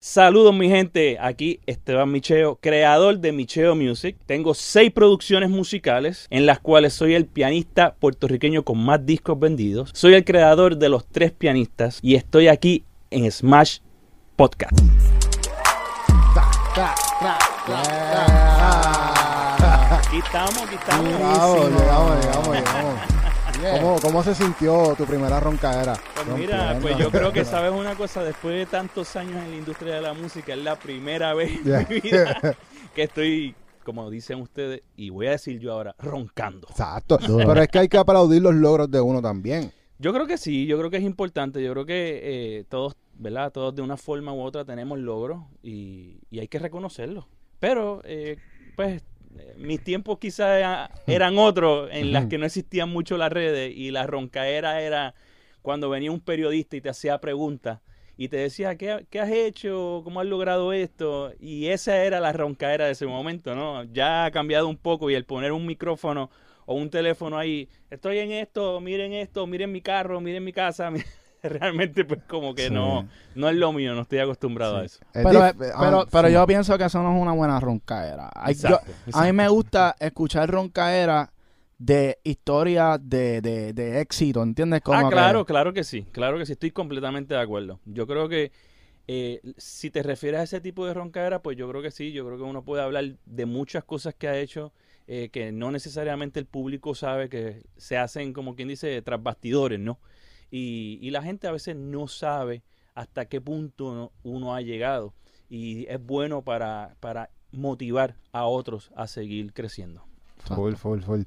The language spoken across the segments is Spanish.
Saludos mi gente, aquí Esteban Micheo, creador de Micheo Music. Tengo seis producciones musicales en las cuales soy el pianista puertorriqueño con más discos vendidos. Soy el creador de los tres pianistas y estoy aquí en Smash Podcast. Aquí estamos, aquí estamos. Llegamos, llegamos, llegamos, llegamos. ¿Cómo, ¿Cómo se sintió tu primera roncaera? Pues mira, pues yo creo que sabes una cosa, después de tantos años en la industria de la música, es la primera vez en mi vida que estoy, como dicen ustedes, y voy a decir yo ahora, roncando. Exacto. Pero es que hay que aplaudir los logros de uno también. Yo creo que sí, yo creo que es importante, yo creo que eh, todos, ¿verdad? Todos de una forma u otra tenemos logros y, y hay que reconocerlos. Pero, eh, pues, mis tiempos quizás eran otros en las que no existían mucho las redes y la roncaera era cuando venía un periodista y te hacía preguntas y te decía, ¿qué, ¿qué, has hecho? ¿Cómo has logrado esto? Y esa era la roncaera de ese momento, ¿no? Ya ha cambiado un poco y el poner un micrófono o un teléfono ahí, estoy en esto, miren esto, miren mi carro, miren mi casa, realmente pues como que sí. no no es lo mío, no estoy acostumbrado sí. a eso. Pero, eh, pero, pero sí. yo pienso que eso no es una buena roncaera. Exacto, yo, exacto. A mí me gusta escuchar roncaera de historia de, de, de, éxito, ¿entiendes? Como ah, claro, que... claro que sí, claro que sí, estoy completamente de acuerdo. Yo creo que eh, si te refieres a ese tipo de roncaera, pues yo creo que sí, yo creo que uno puede hablar de muchas cosas que ha hecho, eh, que no necesariamente el público sabe que se hacen, como quien dice, tras bastidores, ¿no? Y, y, la gente a veces no sabe hasta qué punto uno, uno ha llegado y es bueno para, para, motivar a otros a seguir creciendo. Full, full, full.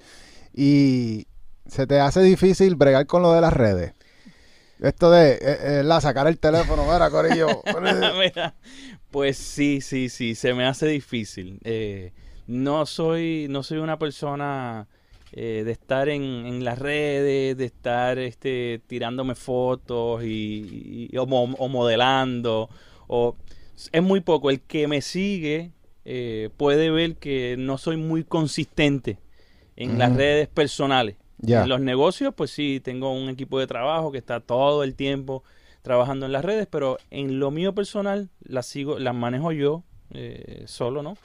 Y se te hace difícil bregar con lo de las redes. Esto de eh, eh, la sacar el teléfono, mira, Corillo. mira, pues sí, sí, sí, se me hace difícil. Eh, no soy, no soy una persona eh, de estar en, en, las redes, de estar este, tirándome fotos y, y o, o, modelando. O, es muy poco. El que me sigue eh, puede ver que no soy muy consistente en mm. las redes personales. Yeah. En los negocios, pues sí, tengo un equipo de trabajo que está todo el tiempo trabajando en las redes, pero en lo mío personal las sigo, las manejo yo eh, solo, ¿no?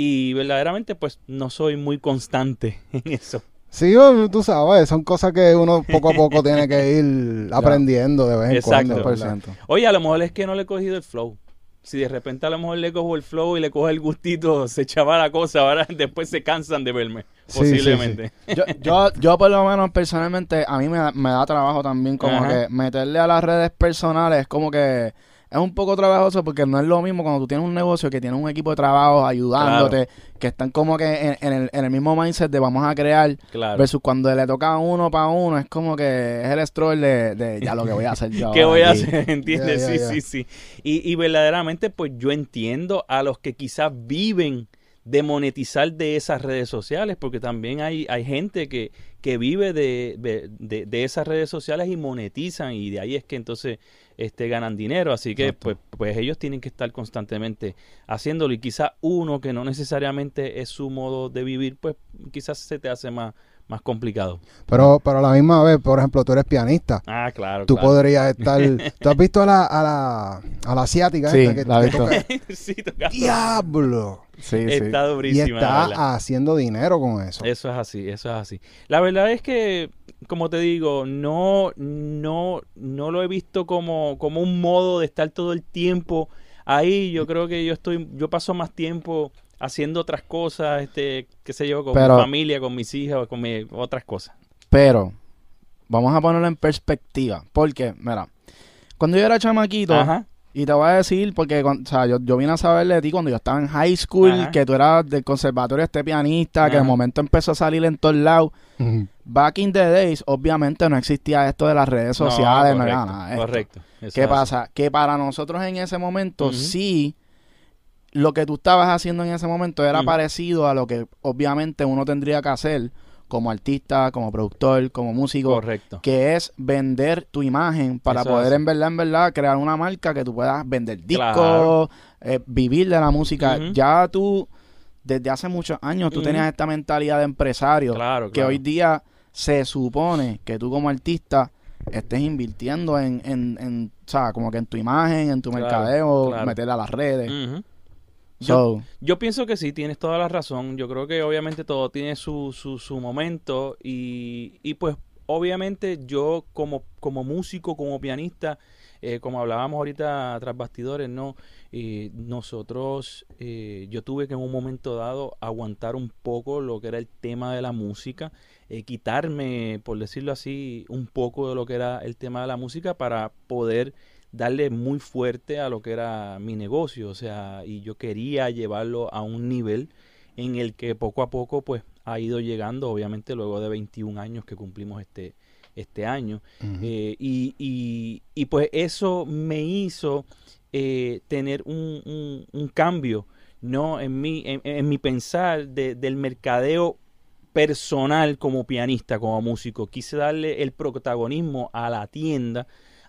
Y verdaderamente pues no soy muy constante en eso. Sí, tú sabes, son cosas que uno poco a poco tiene que ir aprendiendo de vez en Exacto. cuando. Oye, a lo mejor es que no le he cogido el flow. Si de repente a lo mejor le cojo el flow y le cojo el gustito, se echaba la cosa, ahora después se cansan de verme, sí, posiblemente. Sí, sí. yo, yo, yo, por lo menos personalmente, a mí me, me da trabajo también como Ajá. que meterle a las redes personales, como que es un poco trabajoso porque no es lo mismo cuando tú tienes un negocio que tienes un equipo de trabajo ayudándote, claro. que están como que en, en, el, en, el, mismo mindset de vamos a crear, claro. versus cuando le toca a uno para uno, es como que es el stroll de, de ya lo que voy a hacer yo. ¿Qué voy a hacer? ¿Entiendes? Yeah, yeah, sí, yeah. sí, sí. Y, y verdaderamente, pues yo entiendo a los que quizás viven de monetizar de esas redes sociales, porque también hay, hay gente que, que vive de, de, de, esas redes sociales y monetizan, y de ahí es que entonces este, ganan dinero. Así que pues, pues ellos tienen que estar constantemente haciéndolo. Y quizás uno que no necesariamente es su modo de vivir, pues quizás se te hace más, más complicado. Pero, pero a la misma vez, por ejemplo, tú eres pianista. Ah, claro. Tú claro. podrías estar. ¿Tú has visto a la, a la, a la asiática? Sí, esta que, la que visto. toca? sí, tocando. ¡Diablo! Sí, Está sí. Y durísima. está haciendo dinero con eso. Eso es así, eso es así. La verdad es que, como te digo, no, no, no lo he visto como, como un modo de estar todo el tiempo ahí. Yo creo que yo estoy, yo paso más tiempo haciendo otras cosas, este, qué sé yo, con Pero- mi familia, con mis hijas, con mi- otras cosas. Pero, vamos a ponerlo en perspectiva. Porque, mira, cuando yo era chamaquito, Ajá. Y te voy a decir, porque o sea, yo, yo vine a saber de ti cuando yo estaba en high school, Ajá. que tú eras del conservatorio este pianista, que de momento empezó a salir en todos lados. Back in the days, obviamente no existía esto de las redes sociales, no, era nada. esto. Correcto. Eso ¿Qué pasa? Que para nosotros en ese momento sí lo que tú estabas haciendo en ese momento era parecido a lo que obviamente uno tendría que hacer como artista, como productor, como músico, Correcto. que es vender tu imagen para Eso poder es en verdad, en verdad, crear una marca que tú puedas vender discos, Claro. eh, vivir de la música. Ya tú, desde hace muchos años, tú tenías esta mentalidad de empresario Claro, que hoy día se supone que tú como artista estés invirtiendo en, en, en, o sea, como que en tu imagen, en tu mercadeo, meterla a las redes. So, Yo pienso que sí, tienes toda la razón. Yo creo que obviamente todo tiene su, su, su momento y, y pues obviamente yo como, como músico, como pianista, eh, como hablábamos ahorita tras bastidores, ¿no? Eh, nosotros, eh, yo tuve que en un momento dado aguantar un poco lo que era el tema de la música, eh, quitarme, por decirlo así, un poco de lo que era el tema de la música para poder darle muy fuerte a lo que era mi negocio, o sea, y yo quería llevarlo a un nivel en el que poco a poco pues ha ido llegando, obviamente luego de 21 años que cumplimos este, este año, eh, y, y, y, pues eso me hizo eh, tener un, un- un cambio no en mi, en, en mi pensar de- del mercadeo personal como pianista, como músico. Quise darle el protagonismo a la tienda,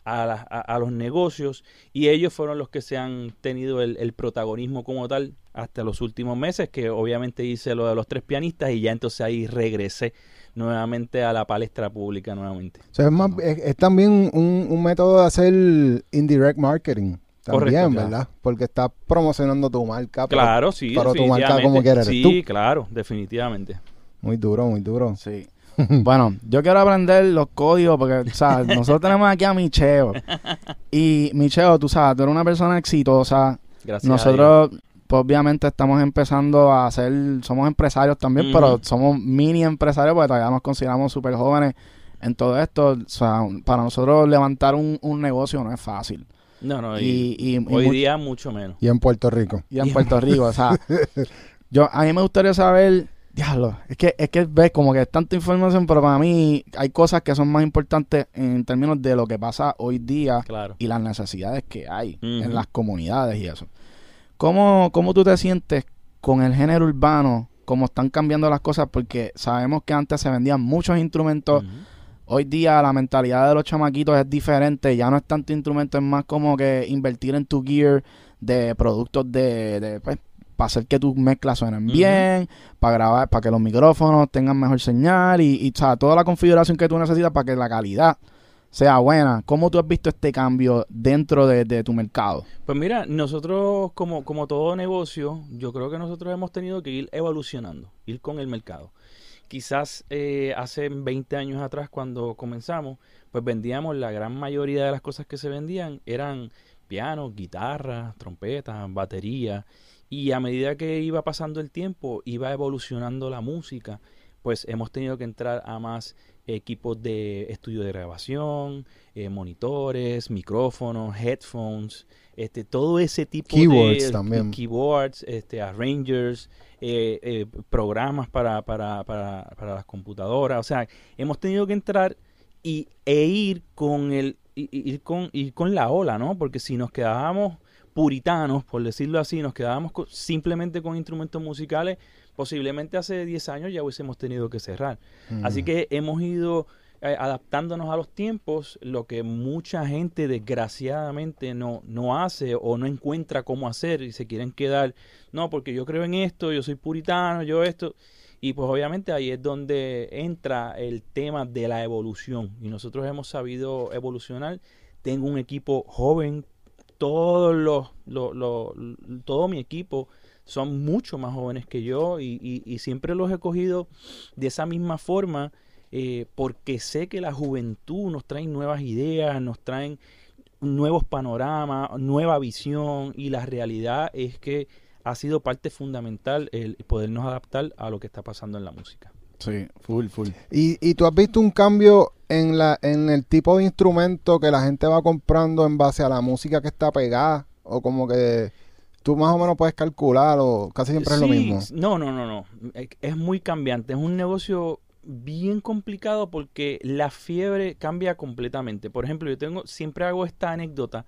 a, la- a- a los negocios, y ellos fueron los que se han tenido el, el protagonismo como tal hasta los últimos meses, que obviamente hice lo de los tres pianistas y ya entonces ahí regresé nuevamente a la palestra pública nuevamente. O sea, es, más, es, es también un, un método de hacer indirect marketing. También, Correcto, ¿verdad? Porque estás promocionando tu marca. pero Claro, sí, pero tu marca definitivamente. como quiera eres Sí, tú. claro, definitivamente. Muy duro, muy duro. sí. bueno, yo quiero aprender los códigos porque, o sea, nosotros tenemos aquí a Micheo. Y Micheo, tú sabes, tú eres una persona exitosa. Gracias. a Dios. Nosotros, pues obviamente estamos empezando a ser, somos empresarios también, pero somos mini empresarios porque todavía nos consideramos súper jóvenes en todo esto. O sea, para nosotros levantar un, un negocio no es fácil. No, no, y, Y, y- y hoy mu- día mucho menos. Y en Puerto Rico. y en Puerto Rico, o sea, yo a mí me gustaría saber, diablo, es que es que ves como que es tanta información, pero para mí hay cosas que son más importantes en términos de lo que pasa hoy día Claro. y las necesidades que hay en las comunidades y eso. ¿Cómo, ¿Cómo tú te sientes con el género urbano? ¿Cómo están cambiando las cosas? Porque sabemos que antes se vendían muchos instrumentos. Hoy día la mentalidad de los chamaquitos es diferente. Ya no es tanto instrumento, es más como que invertir en tu gear de productos de, de pues, para hacer que tus mezclas suenen bien, para grabar, para que los micrófonos tengan mejor señal y, y, o sea, toda la configuración que tú necesitas para que la calidad sea buena. ¿Cómo tú has visto este cambio dentro de, de tu mercado? Pues mira, nosotros como, como todo negocio, yo creo que nosotros hemos tenido que ir evolucionando, ir con el mercado. Quizás eh, hace 20 años atrás cuando comenzamos, pues vendíamos la gran mayoría de las cosas que se vendían eran pianos, guitarras, trompetas, baterías. Y a medida que iba pasando el tiempo, iba evolucionando la música, pues hemos tenido que entrar a más equipos de estudio de grabación, eh, monitores, micrófonos, headphones, este, todo ese tipo Keyboards de también. keyboards, este, arrangers, eh, eh, programas para, para, para, para las computadoras. O sea, hemos tenido que entrar y, e ir con el ir con, ir con la ola, ¿no? Porque si nos quedábamos puritanos, por decirlo así, nos quedábamos simplemente con instrumentos musicales, posiblemente hace 10 años ya hubiésemos tenido que cerrar. Así que hemos ido eh, adaptándonos a los tiempos, lo que mucha gente desgraciadamente no, no hace o no encuentra cómo hacer y se quieren quedar, no, porque yo creo en esto, yo soy puritano, yo esto. Y pues obviamente ahí es donde entra el tema de la evolución. Y nosotros hemos sabido evolucionar. Tengo un equipo joven, todos los, los- los- todo mi equipo son mucho más jóvenes que yo y, y- y siempre los he cogido de esa misma forma eh, porque sé que la juventud nos trae nuevas ideas, nos traen nuevos panoramas, nueva visión y la realidad es que ha sido parte fundamental el podernos adaptar a lo que está pasando en la música. Sí, full, full. ¿Y, y tú has visto un cambio en, la, en el tipo de instrumento que la gente va comprando en base a la música que está pegada? O como que tú más o menos puedes calcular o casi siempre es lo mismo. No, no, no, no. Es- Es muy cambiante. Es un negocio bien complicado porque la fiebre cambia completamente. Por ejemplo, yo tengo, siempre hago esta anécdota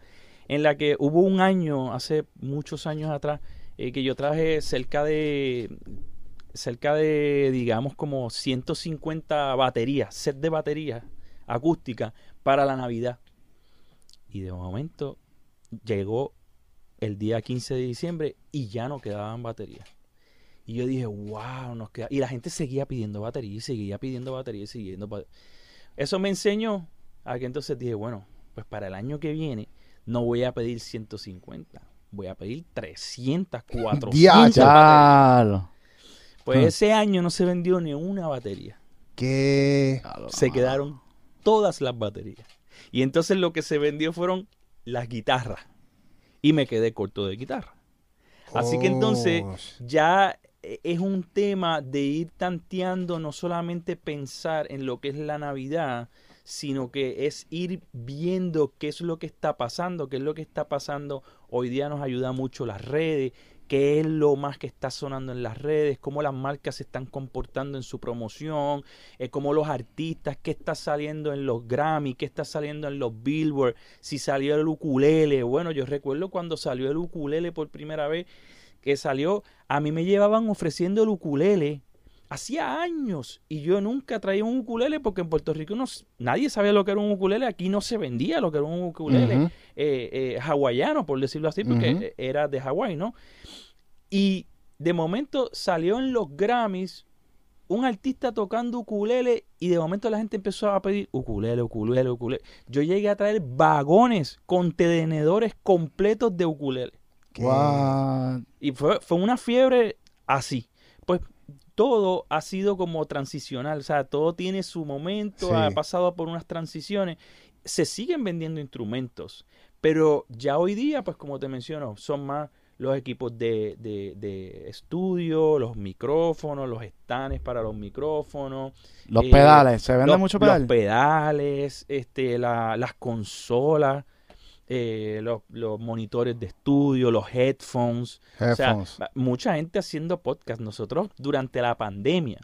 en la que hubo un año, hace muchos años atrás, eh, que yo traje cerca de, cerca de, digamos, como 150 baterías, set de baterías acústicas para la Navidad. Y de momento llegó el día 15 de diciembre y ya no quedaban baterías. Y yo dije, wow, nos queda... Y la gente seguía pidiendo batería y seguía pidiendo batería y siguiendo. ba- Eso me enseñó Aquí entonces dije, bueno, pues para el año que viene no voy a pedir 150, voy a pedir 300, 400. Diache. Pues Hmm. ese año no se vendió ni una batería. ¿Qué? Se quedaron todas las baterías. Y entonces lo que se vendió fueron las guitarras. Y me quedé corto de guitarra. Así que entonces Oh, ya eh, es un tema de ir tanteando, no solamente pensar en lo que es la Navidad, sino que es ir viendo qué es lo que está pasando, qué es lo que está pasando. Hoy día nos ayuda mucho las redes, qué es lo más que está sonando en las redes, cómo las marcas se están comportando en su promoción, eh, cómo los artistas, qué está saliendo en los Grammy, qué está saliendo en los Billboard, si salió el ukulele. Bueno, yo recuerdo cuando salió el ukulele por primera vez, que salió, a mí me llevaban ofreciendo el ukulele hacía años y yo nunca traía un ukulele porque en Puerto Rico no, nadie sabía lo que era un ukulele, aquí no se vendía lo que era un ukulele eh, eh, hawaiano, por decirlo así, porque eh, era de Hawái, ¿no? Y de momento salió en los Grammys un artista tocando ukulele y de momento la gente empezó a pedir ukulele, ukulele, ukulele. Yo llegué a traer vagones, contenedores completos de ukulele. ¿Qué? What? Y fue, fue una fiebre así. Pues todo ha sido como transicional, o sea, todo tiene su momento, Sí. ha pasado por unas transiciones. Se siguen vendiendo instrumentos, pero ya hoy día, pues como te menciono, son más los equipos de, de, de estudio, los micrófonos, los stands para los micrófonos, Los Eh, pedales, ¿se vende los, mucho los pedal? pedales, este, la- las consolas, eh, los, los monitores de estudio, los headphones. O sea, mucha gente haciendo podcast. Nosotros durante la pandemia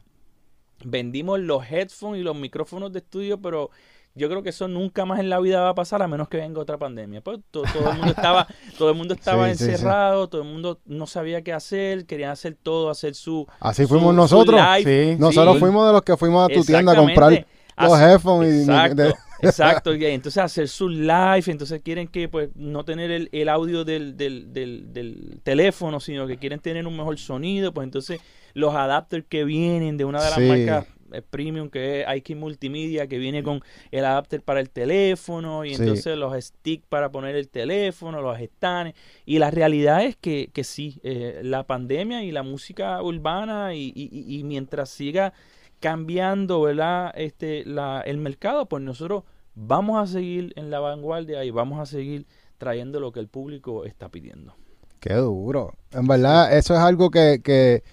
vendimos los headphones y los micrófonos de estudio, pero yo creo que eso nunca más en la vida va a pasar a menos que venga otra pandemia. Pues to- todo, el mundo estaba, todo el mundo estaba Sí, sí, sí. encerrado, todo el mundo no sabía qué hacer, querían hacer todo, hacer su Así su- fuimos su nosotros. live. Nosotros fuimos de los que fuimos a tu tienda a comprar los headphones. y- de- exacto. Y entonces hacer su live, entonces quieren que pues no tener el, el audio del, del, del, del teléfono, sino que quieren tener un mejor sonido, pues entonces los adapters que vienen de una de las Sí. marcas eh, premium que es IK Multimedia, que viene con el adapter para el teléfono y Sí. entonces los sticks para poner el teléfono, los stands. Y la realidad es que, que sí, eh, la pandemia y la música urbana y- y- y mientras siga cambiando, ¿verdad? Este, la, el mercado, pues nosotros vamos a seguir en la vanguardia y vamos a seguir trayendo lo que el público está pidiendo. Qué duro. En verdad, eso es algo que, que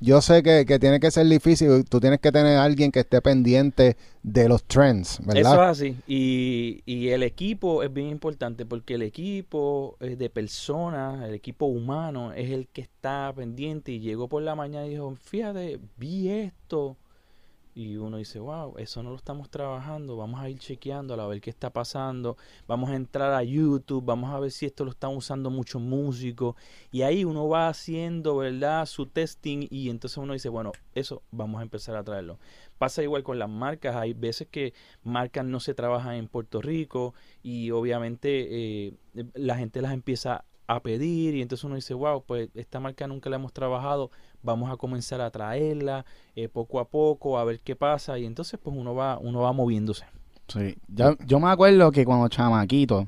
yo sé que, que tiene que ser difícil. Tú tienes que tener a alguien que esté pendiente de los trends, Eso ¿verdad? es así. Y, y el equipo es bien importante porque el equipo eh, de personas, el equipo humano, es el que está pendiente y llegó por la mañana y dijo, fíjate, vi esto. Y uno dice, wow, eso no lo estamos trabajando, vamos a ir chequeando a ver qué está pasando, vamos a entrar a YouTube, vamos a ver si esto lo están usando muchos músicos. Y ahí uno va haciendo, ¿verdad? Su testing y entonces uno dice, bueno, eso vamos a empezar a traerlo. Pasa igual con las marcas, hay veces que marcas no se trabajan en Puerto Rico y obviamente eh, la gente las empieza a pedir y entonces uno dice, wow, pues esta marca nunca la hemos trabajado, vamos a comenzar a traerla eh, poco a poco, a ver qué pasa y entonces pues uno va, uno va moviéndose. Sí. Yo, yo me acuerdo que cuando chamaquito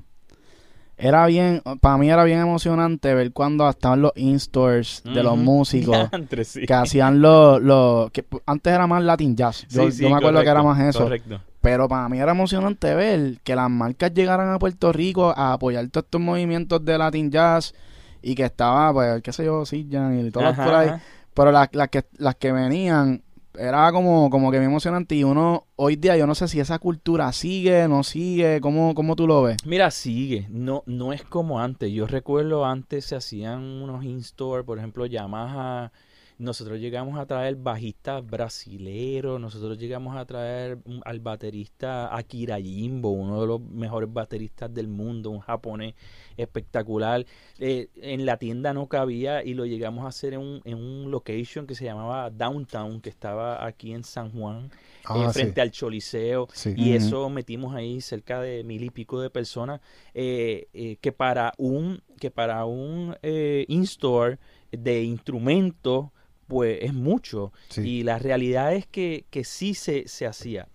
era bien, para mí era bien emocionante ver cuando estaban los in-stores de los músicos Diantre, sí. que hacían los, los que antes era más Latin Jazz. Yo, Sí, sí, yo me acuerdo que era más eso. Correcto. Pero para mí era emocionante ver que las marcas llegaran a Puerto Rico a apoyar todos estos movimientos de Latin Jazz y que estaba, pues, qué sé yo, Siljan y Ajá, por ahí. Pero las, las que, las que venían era como, como que bien emocionante y uno, hoy día yo no sé si esa cultura sigue, no sigue, ¿cómo, cómo tú lo ves? Mira, sigue, no, no es como antes. Yo recuerdo antes se hacían unos in-store, por ejemplo, Yamaha. Nosotros llegamos a traer bajistas brasileros, nosotros llegamos a traer al baterista Akira Jimbo, uno de los mejores bateristas del mundo, un japonés espectacular. Eh, en la tienda no cabía y lo llegamos a hacer en un, en un location que se llamaba Downtown, que estaba aquí en San Juan, Ah, eh, sí, frente al Choliseo. sí. Y eso metimos ahí cerca de mil y pico de personas eh, que para un que para un eh, in-store de instrumentos pues es mucho Sí. y la realidad es que, que sí se, se hacía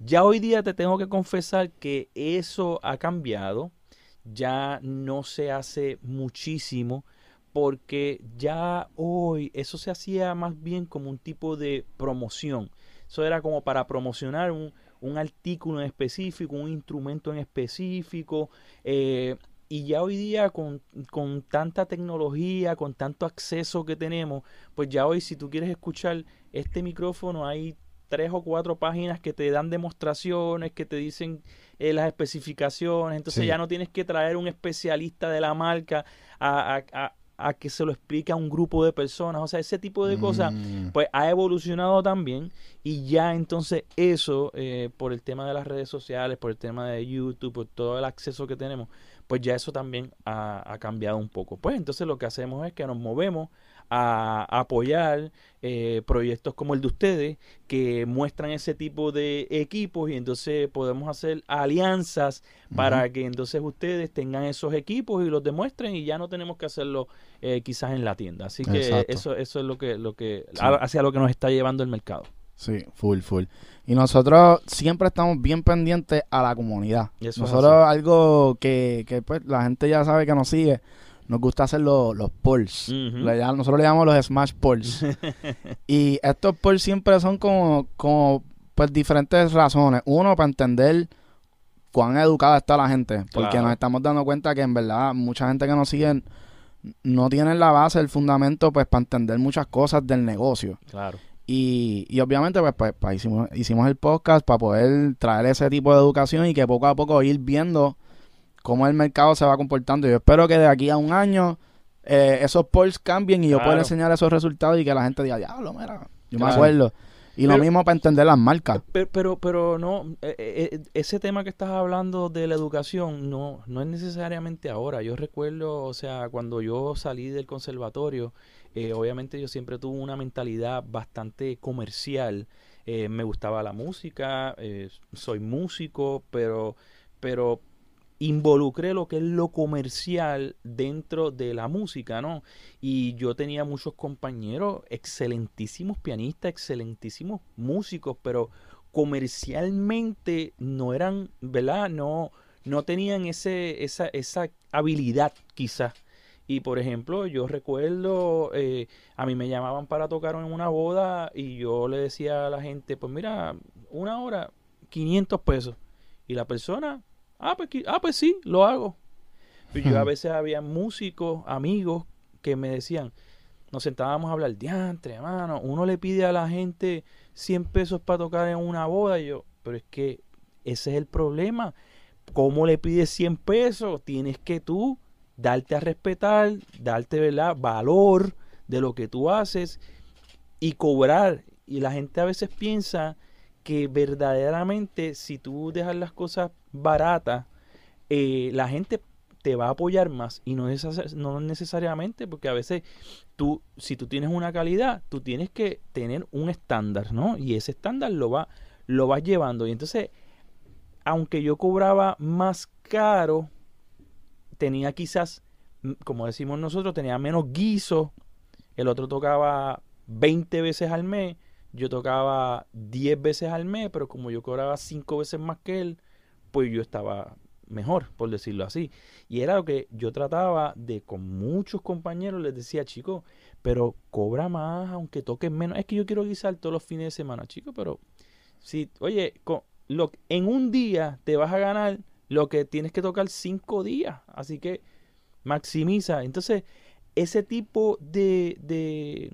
Ya hoy día te tengo que confesar que eso ha cambiado, ya no se hace muchísimo porque ya hoy eso se hacía más bien como un tipo de promoción. Eso era como para promocionar un, un artículo en específico, un instrumento en específico. Eh, y ya hoy día con, con, tanta tecnología, con tanto acceso que tenemos, pues ya hoy si tú quieres escuchar este micrófono hay tres o cuatro páginas que te dan demostraciones, que te dicen eh, las especificaciones, entonces ya no tienes que traer un especialista de la marca a, a, a, que se lo explique a un grupo de personas, o sea, ese tipo de cosas, mm. pues ha evolucionado también y ya entonces eso, eh, por el tema de las redes sociales, por el tema de YouTube, por todo el acceso que tenemos, pues ya eso también ha, cambiado un poco. Pues entonces lo que hacemos es que nos movemos a, apoyar eh, proyectos como el de ustedes que muestran ese tipo de equipos y entonces podemos hacer alianzas para que entonces ustedes tengan esos equipos y los demuestren y ya no tenemos que hacerlo eh, quizás en la tienda. Así que eso, eso es lo que, lo que hacia lo que nos está llevando el mercado. Sí, full, full. Y nosotros siempre estamos bien pendientes a la comunidad. nosotros algo que, que pues la gente ya sabe que nos sigue, nos gusta hacer los, los polls. nosotros le llamamos los smash polls. y estos polls siempre son como, como pues diferentes razones. Uno, para entender cuán educada está la gente. Porque nos estamos dando cuenta que en verdad mucha gente que nos sigue no tiene la base, el fundamento, pues para entender muchas cosas del negocio. Claro. Y, y obviamente, pues, pues, pues, hicimos, hicimos el podcast para poder traer ese tipo de educación y que poco a poco ir viendo cómo el mercado se va comportando. Yo espero que de aquí a un año eh, esos polls cambien y yo pueda enseñar esos resultados y que la gente diga, diablo, mira, yo me acuerdo. Y lo mismo para entender las marcas. Pero, pero, pero no, eh, eh, ese tema que estás hablando de la educación no, no es necesariamente ahora. Yo recuerdo, o sea, cuando yo salí del conservatorio, eh, obviamente yo siempre tuve una mentalidad bastante comercial. Eh, me gustaba la música, eh, soy músico, pero, pero involucré lo que es lo comercial dentro de la música, ¿no? Y yo tenía muchos compañeros, excelentísimos pianistas, excelentísimos músicos, pero comercialmente no eran, ¿verdad? No, no tenían ese, esa, esa habilidad quizás y por ejemplo, yo recuerdo, eh, a mí me llamaban para tocar en una boda y yo le decía a la gente, pues mira, una hora, 500 pesos. Y la persona, ah, pues, ah, pues sí, lo hago. Y yo a veces había músicos, amigos, que me decían, nos sentábamos a hablar, diantre, hermano, uno le pide a la gente 100 pesos para tocar en una boda. Y yo, pero es que ese es el problema. ¿Cómo le pides 100 pesos? Tienes que tú darte a respetar, darte ¿verdad? valor de lo que tú haces y cobrar. Y la gente a veces piensa que verdaderamente si tú dejas las cosas baratas, eh, la gente te va a apoyar más y no, no necesariamente porque a veces tú si tú tienes una calidad tú tienes que tener un estándar no y ese estándar lo va lo vas llevando y entonces aunque yo cobraba más caro tenía quizás, como decimos nosotros, tenía menos guiso. El otro tocaba 20 veces al mes. Yo tocaba 10 veces al mes, pero como yo cobraba 5 veces más que él, pues yo estaba mejor, por decirlo así. Y era lo que yo trataba de con muchos compañeros, les decía, chicos, pero cobra más, aunque toques menos. Es que yo quiero guisar todos los fines de semana, chicos, pero si, oye, en un día te vas a ganar lo que tienes que tocar cinco días. Así que maximiza. Entonces, ese tipo de, de,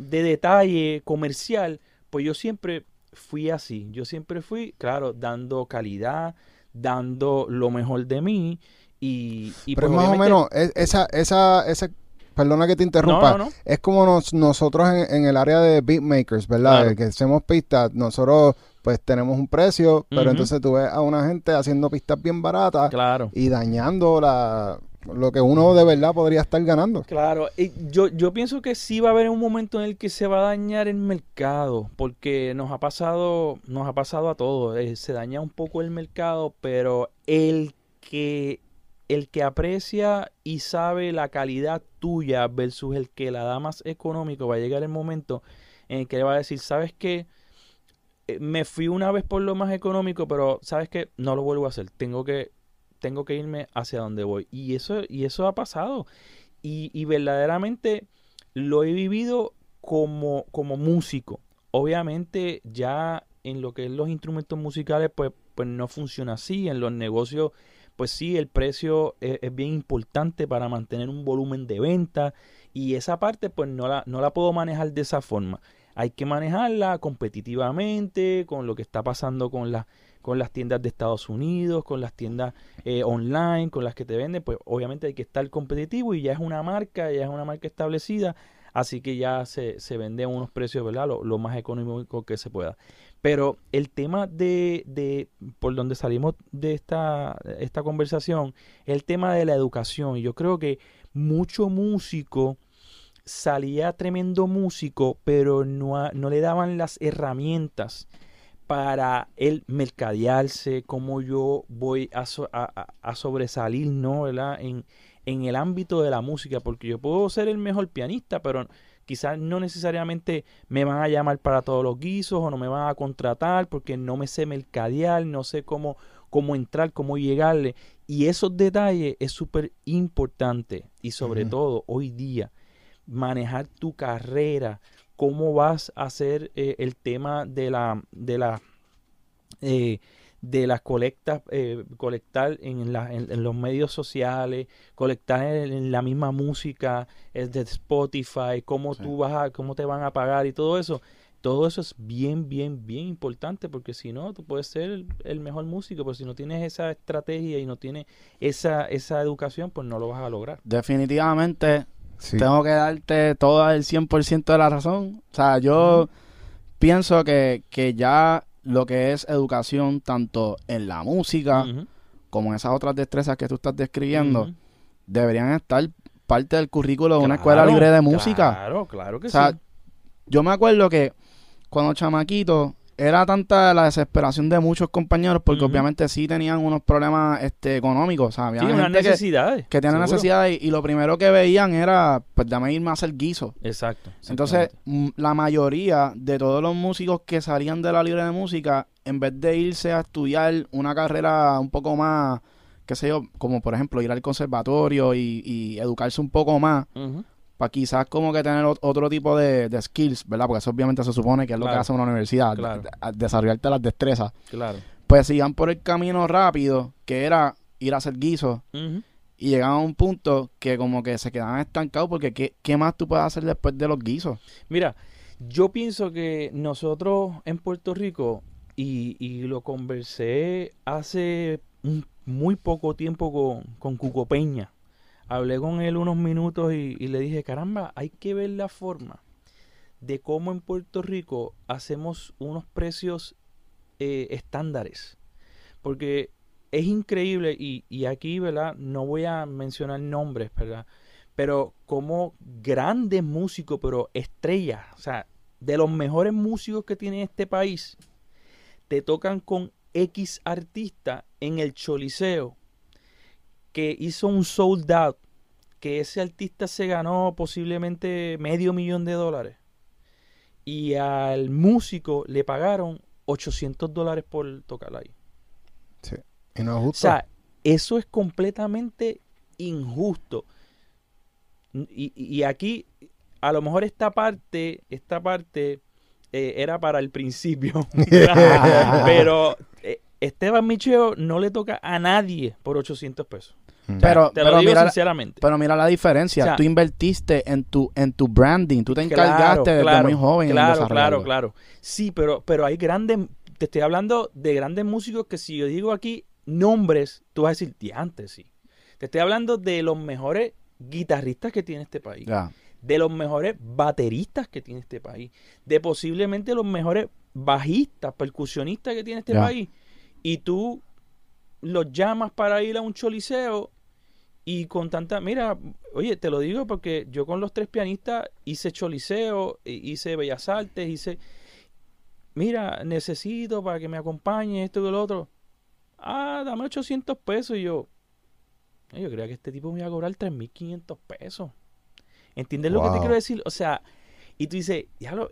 de detalle comercial, pues yo siempre fui así. Yo siempre fui, claro, dando calidad, dando lo mejor de mí. Y, y Pero pues más o menos, esa, esa, esa, perdona que te interrumpa, es como nosotros en, el área de beatmakers, ¿verdad? Que hacemos pistas, nosotros pues tenemos un precio, pero entonces tú ves a una gente haciendo pistas bien baratas y dañando la, lo que uno de verdad podría estar ganando. Claro, y yo, yo pienso que sí va a haber un momento en el que se va a dañar el mercado, porque nos ha pasado, nos ha pasado a todos, eh, se daña un poco el mercado, pero el que el que aprecia y sabe la calidad tuya versus el que la da más económico, va a llegar el momento en el que le va a decir, ¿sabes qué? eh, me fui una vez por lo más económico, pero sabes que no lo vuelvo a hacer. Tengo que, tengo que irme hacia donde voy. Y eso, y eso ha pasado. Y, y verdaderamente lo he vivido como, como músico. Obviamente ya en lo que es los instrumentos musicales, pues, pues no funciona así. En los negocios, pues sí, el precio es, es bien importante para mantener un volumen de venta. Y esa parte, pues no la, no la puedo manejar de esa forma hay que manejarla competitivamente con lo que está pasando con, la, con las tiendas de Estados Unidos, con las tiendas eh, online, con las que te venden, pues obviamente hay que estar competitivo y ya es una marca, ya es una marca establecida, así que ya se, se vende a unos precios, ¿verdad? Lo, más económico que se pueda. Pero el tema de, de por donde salimos de esta, esta conversación, el tema de la educación. Yo creo que mucho músico salía tremendo músico, pero no, no le daban las herramientas para él mercadearse, cómo yo voy a, a, sobresalir, ¿no? ¿verdad? En, en el ámbito de la música, porque yo puedo ser el mejor pianista, pero quizás no necesariamente me van a llamar para todos los guisos o no me van a contratar porque no me sé mercadear, no sé cómo, cómo entrar, cómo llegarle. Y esos detalles es súper importante y sobre todo hoy día manejar tu carrera, cómo vas a hacer eh, el tema de la de la eh, de las colectas eh, colectar en, en, los medios sociales colectar en, la misma música es de Spotify cómo tú vas a cómo te van a pagar y todo eso. Todo eso es bien bien bien importante porque si no tú puedes ser el, el, mejor músico pero si no tienes esa estrategia y no tienes esa esa educación pues no lo vas a lograr. Definitivamente tengo que darte todo el 100% de la razón. O sea, yo pienso que, que, ya lo que es educación, tanto en la música como en esas otras destrezas que tú estás describiendo, deberían estar parte del currículo de una escuela libre de música. Claro, claro que o sea, Yo me acuerdo que cuando chamaquito era tanta la desesperación de muchos compañeros porque obviamente sí tenían unos problemas este, económicos. Sea, había unas necesidades. Que, tienen necesidades y, lo primero que veían era, pues dame irme a hacer guiso. Exacto. Entonces, la mayoría de todos los músicos que salían de la libre de música, en vez de irse a estudiar una carrera un poco más, qué sé yo, como por ejemplo ir al conservatorio y, educarse un poco más, para quizás como que tener otro tipo de, skills, ¿verdad? Porque eso obviamente se supone que es lo que hace una universidad, desarrollarte las destrezas. Claro. Pues sigan por el camino rápido, que era ir a hacer guisos, y llegaban a un punto que como que se quedaban estancados, porque ¿qué, ¿qué más tú puedes hacer después de los guisos? Mira, yo pienso que nosotros en Puerto Rico, y, y lo conversé hace muy poco tiempo con, con Cuco Peña, hablé con él unos minutos y, le dije, caramba, hay que ver la forma de cómo en Puerto Rico hacemos unos precios eh, estándares. Porque es increíble, y, aquí, ¿verdad? No voy a mencionar nombres, ¿verdad? Pero como grandes músicos, pero estrellas, o sea, de los mejores músicos que tiene este país, te tocan con X artista en el Choliseo que hizo un sold out, que ese artista se ganó posiblemente medio millón de dólares y al músico le pagaron 800 dólares por tocar ahí. Sí, y no es justo. O sea, eso es completamente injusto. Y, y aquí, a lo mejor esta parte, esta parte eh, era para el principio. Pero eh, Esteban Micheo no le toca a nadie por 800 pesos. Pero, te lo digo mira, sinceramente. Pero mira la diferencia. tú invertiste en tu, en tu branding. Tú te encargaste desde muy joven. Claro, claro, claro. Sí, pero, pero hay grandes. Te estoy hablando de grandes músicos que si yo digo aquí nombres, tú vas a decir, antes sí. Te estoy hablando de los mejores guitarristas que tiene este país. De los mejores bateristas que tiene este país. De posiblemente los mejores bajistas, percusionistas que tiene este país. Y tú los llamas para ir a un choliseo y con tanta, mira, oye, te lo digo porque yo con los tres pianistas hice choliseo, hice bellas artes, hice, mira, necesito para que me acompañe esto y lo otro. Ah, dame 800 pesos y yo, yo creía que este tipo me iba a cobrar 3.500 pesos. ¿Entiendes lo que te quiero decir? O sea, y tú dices, diablo,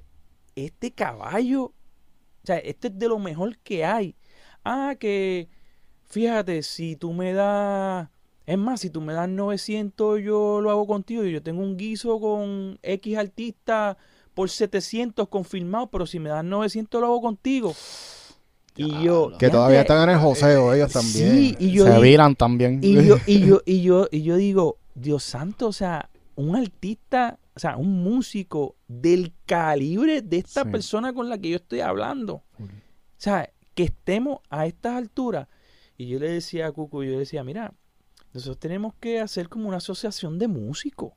este caballo, o sea, esto es de lo mejor que hay. Ah, que fíjate, si tú me das, es más, si tú me das 900, yo lo hago contigo. Y yo tengo un guiso con X artista por 700 confirmado, pero si me das 900, lo hago contigo. Y yo, que todavía están en el joseo ellos también. Sí, y yo se viran también. Y yo, y yo, y yo, y yo digo, Dios santo, o sea, un artista, o sea, un músico del calibre de esta persona con la que yo estoy hablando. O sea, que estemos a estas alturas. Y yo le decía a Cuco, yo le decía, mira, nosotros tenemos que hacer como una asociación de músicos.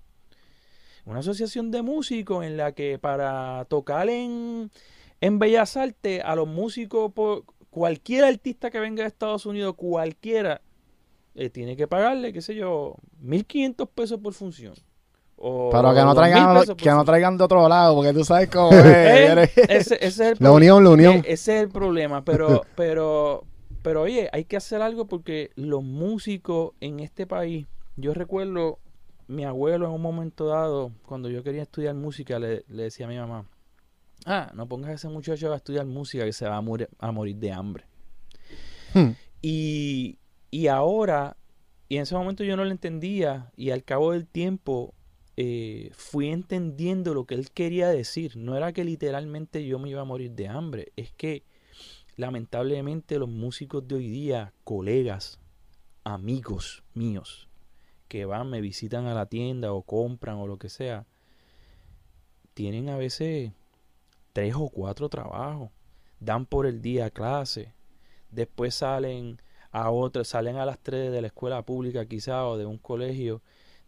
Una asociación de músicos en la que para tocar en, en Bellas Artes a los músicos, por, cualquier artista que venga de Estados Unidos, cualquiera, eh, tiene que pagarle, qué sé yo, 1.500 pesos por función. Pero que no traigan que no traigan de otro lado, porque tú sabes cómo es. ese, es el la unión, la unión. E, ese es el problema, pero, pero, pero oye, hay que hacer algo porque los músicos en este país, yo recuerdo mi abuelo en un momento dado, cuando yo quería estudiar música, le, decía a mi mamá, ah, no pongas a ese muchacho a estudiar música que se va a, morir, a morir de hambre. Hmm. Y, y ahora, y en ese momento yo no lo entendía, y al cabo del tiempo eh, fui entendiendo lo que él quería decir. No era que literalmente yo me iba a morir de hambre, es que lamentablemente los músicos de hoy día, colegas, amigos míos, que van, me visitan a la tienda o compran o lo que sea, tienen a veces tres o cuatro trabajos, dan por el día clase, después salen a otra, salen a las tres de la escuela pública quizá o de un colegio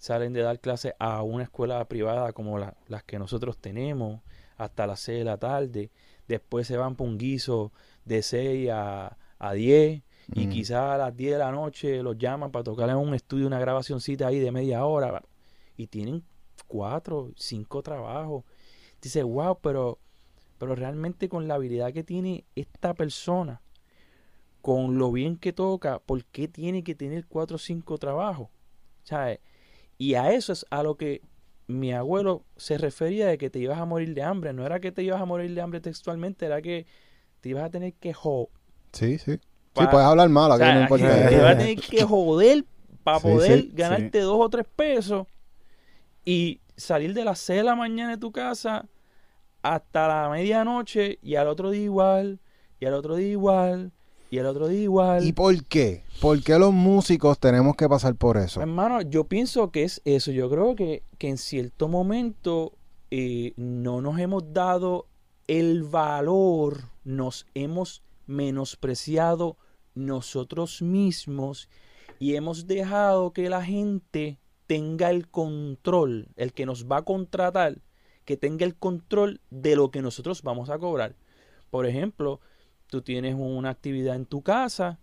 salen de dar clases a una escuela privada como las que nosotros tenemos hasta las 6 de la tarde, después se van por un guiso de 6 a, a 10 y quizás a las 10 de la noche los llaman para tocar en un estudio una grabacióncita ahí de media hora y tienen cuatro, cinco trabajos. Dice, wow, pero, pero realmente con la habilidad que tiene esta persona, con lo bien que toca, ¿por qué tiene que tener cuatro o cinco trabajos? ¿Sabes? Y a eso es a lo que mi abuelo se refería de que te ibas a morir de hambre. No era que te ibas a morir de hambre textualmente, era que te ibas a tener que joder. Sí, sí. sí, puedes hablar mal, aquí no importa. Te ibas a tener que joder para poder ganarte dos o tres pesos y salir de las seis de la mañana de tu casa hasta la medianoche y al otro día igual, y al otro día igual, y el otro día igual. ¿Y por qué? ¿Por qué los músicos tenemos que pasar por eso? Hermano, yo pienso que es eso. Yo creo que, en cierto momento eh, no nos hemos dado el valor, nos hemos menospreciado nosotros mismos y hemos dejado que la gente tenga el control, el que nos va a contratar, que tenga el control de lo que nosotros vamos a cobrar. Por ejemplo, tú tienes una actividad en tu casa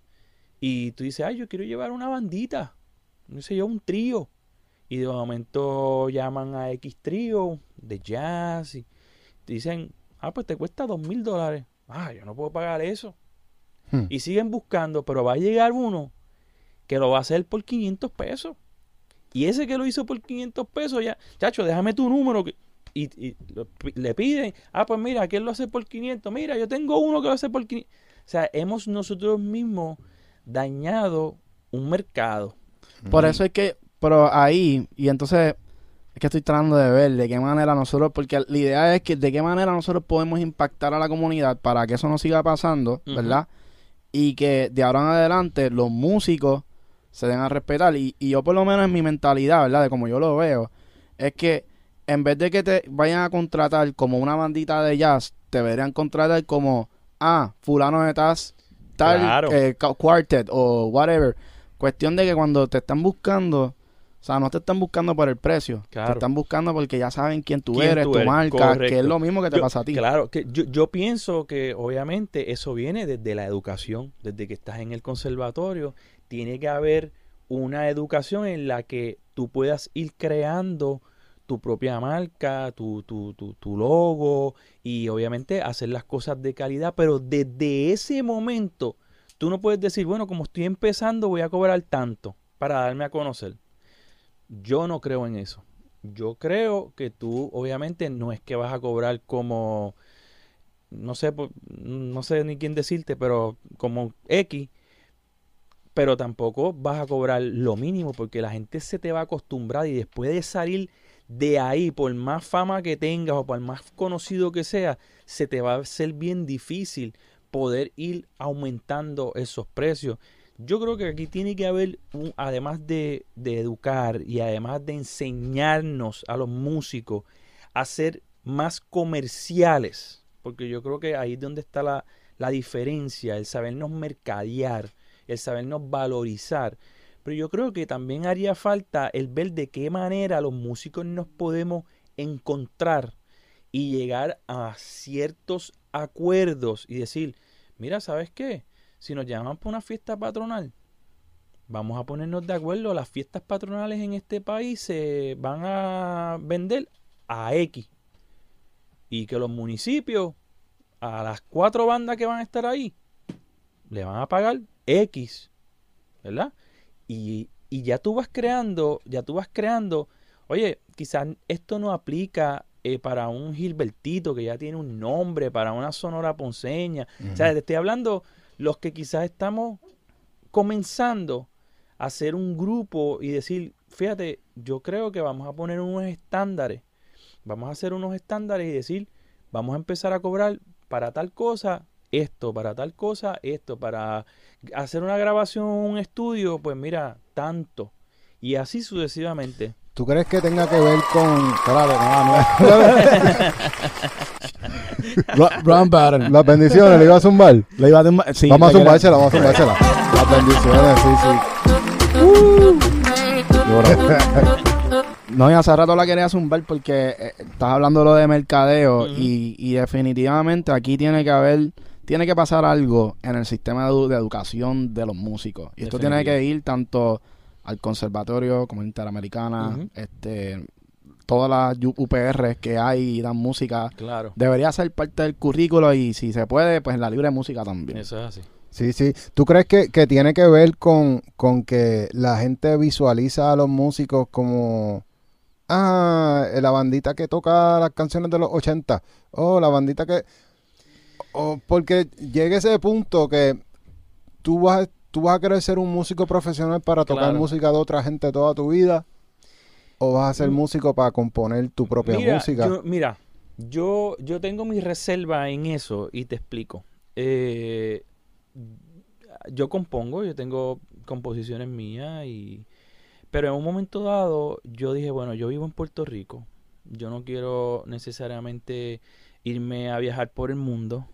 y tú dices, ay, yo quiero llevar una bandita, no sé yo, un trío. Y de momento llaman a X trío de jazz y dicen, ah, pues te cuesta dos mil dólares. Ah, yo no puedo pagar eso. Hmm. Y siguen buscando, pero va a llegar uno que lo va a hacer por 500 pesos. Y ese que lo hizo por 500 pesos, ya, chacho, déjame tu número. Que y, le piden, ah, pues mira, ¿quién lo hace por 500? Mira, yo tengo uno que lo hace por 500. O sea, hemos nosotros mismos dañado un mercado. Por eso es que, pero ahí, y entonces es que estoy tratando de ver de qué manera nosotros, porque la idea es que de qué manera nosotros podemos impactar a la comunidad para que eso no siga pasando, ¿verdad? Y que de ahora en adelante los músicos se den a respetar. Y, y yo por lo menos en mi mentalidad, ¿verdad? De como yo lo veo, es que en vez de que te vayan a contratar como una bandita de jazz, te deberían contratar como, ah, fulano de tal, tal eh, quartet o whatever. Cuestión de que cuando te están buscando, o sea, no te están buscando por el precio, te están buscando porque ya saben quién tú eres, tu marca, que es lo mismo que te pasa a ti. Claro, que yo, yo pienso que obviamente eso viene desde la educación, desde que estás en el conservatorio, tiene que haber una educación en la que tú puedas ir creando tu propia marca, tu, tu, tu, tu, logo y obviamente hacer las cosas de calidad, pero desde ese momento tú no puedes decir, bueno, como estoy empezando voy a cobrar tanto para darme a conocer. Yo no creo en eso. Yo creo que tú obviamente no es que vas a cobrar como no sé, no sé ni quién decirte, pero como X, pero tampoco vas a cobrar lo mínimo porque la gente se te va a acostumbrar y después de salir de ahí, por más fama que tengas o por más conocido que sea, se te va a hacer bien difícil poder ir aumentando esos precios. Yo creo que aquí tiene que haber, además de, de, educar y además de enseñarnos a los músicos a ser más comerciales, porque yo creo que ahí es donde está la, la diferencia, el sabernos mercadear, el sabernos valorizar. Pero yo creo que también haría falta el ver de qué manera los músicos nos podemos encontrar y llegar a ciertos acuerdos y decir, mira, ¿sabes qué? Si nos llaman para una fiesta patronal, vamos a ponernos de acuerdo, las fiestas patronales en este país se van a vender a X. Y que los municipios, a las cuatro bandas que van a estar ahí, le van a pagar X. ¿Verdad? Y, y ya tú vas creando, ya tú vas creando, oye, quizás esto no aplica eh, para un Gilbertito que ya tiene un nombre, para una Sonora Ponceña. O sea, te estoy hablando los que quizás estamos comenzando a hacer un grupo y decir, fíjate, yo creo que vamos a poner unos estándares. Vamos a hacer unos estándares y decir, vamos a empezar a cobrar para tal cosa esto, para tal cosa esto, para hacer una grabación, un estudio, pues mira, tanto. Y así sucesivamente. ¿Tú crees que tenga que ver con... Claro, no, no. Las bendiciones, ¿le iba a zumbar? Le iba a zumbar, sí. Vamos a zumbársela, vamos a zumbársela. Las bendiciones, sí, sí. No, y hace rato la quería zumbar porque eh, estás hablando lo de mercadeo y, y, definitivamente aquí tiene que haber, tiene que pasar algo en el sistema de, de educación de los músicos. Y esto tiene que ir tanto al conservatorio como interamericana, este todas las UPR que hay y dan música, claro. debería ser parte del currículo y si se puede, pues en la libre música también. Eso es así. Sí, sí. ¿Tú crees que, tiene que ver con, con que la gente visualiza a los músicos como, ah, la bandita que toca las canciones de los 80, o la bandita que... O porque llegue ese punto que tú vas a ¿Tú vas a querer ser un músico profesional para tocar música de otra gente toda tu vida? ¿O vas a ser mm. músico para componer tu propia música? mira, yo, yo tengo mi reserva en eso y te explico. Eh, yo compongo, yo tengo composiciones mías y... Pero en un momento dado yo dije, bueno, yo vivo en Puerto Rico. Yo no quiero necesariamente irme a viajar por el mundo.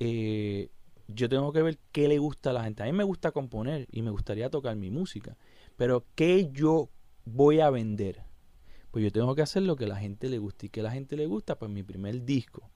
Eh, yo tengo que ver qué le gusta a la gente. A mí me gusta componer y me gustaría tocar mi música, pero ¿qué yo voy a vender? Pues yo tengo que hacer lo que a la gente le gusta y que a la gente le gusta, pues mi primer disco,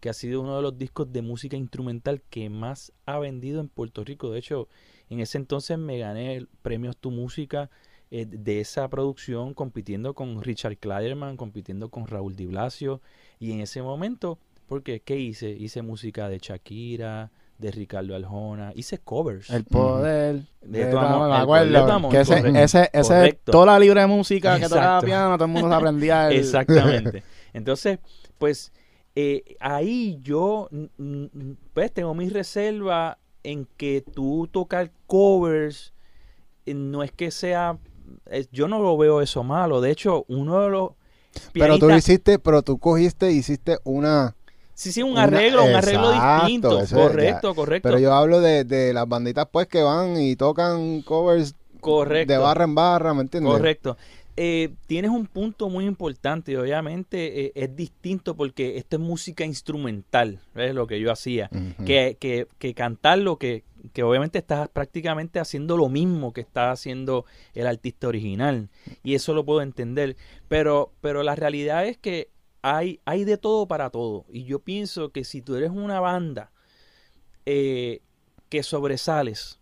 que ha sido uno de los discos de música instrumental que más ha vendido en Puerto Rico. De hecho, en ese entonces me gané premios Tu Música eh, de esa producción compitiendo con Richard Kleiderman, compitiendo con Raúl Di Blasio y en ese momento, porque ¿qué hice? Hice música de Shakira, de Ricardo Aljona. Hice covers. El poder. De, tu amor. Me acuerdo. que ese, ese, toda la libre música que tocaba piano, todo el mundo se aprendía. Exactamente. Entonces, pues eh, ahí yo, pues tengo mi reserva en que tú tocar covers eh, no es que sea, yo no lo veo eso malo. De hecho, uno de los... Pero tú hiciste, pero tú cogiste, hiciste una Sí, sí, un arreglo, un arreglo distinto. Correcto, correcto. Pero yo hablo de, las banditas pues que van y tocan covers correcto. de barra en barra, ¿me entiendes? Correcto. Eh, tienes un punto muy importante y obviamente eh, es distinto porque esto es música instrumental, es lo que yo hacía, que, que, que cantar lo que, que obviamente estás prácticamente haciendo lo mismo que está haciendo el artista original y eso lo puedo entender, pero, pero la realidad es que hay, hay de todo para todo. Y yo pienso que si tú eres una banda eh, que sobresales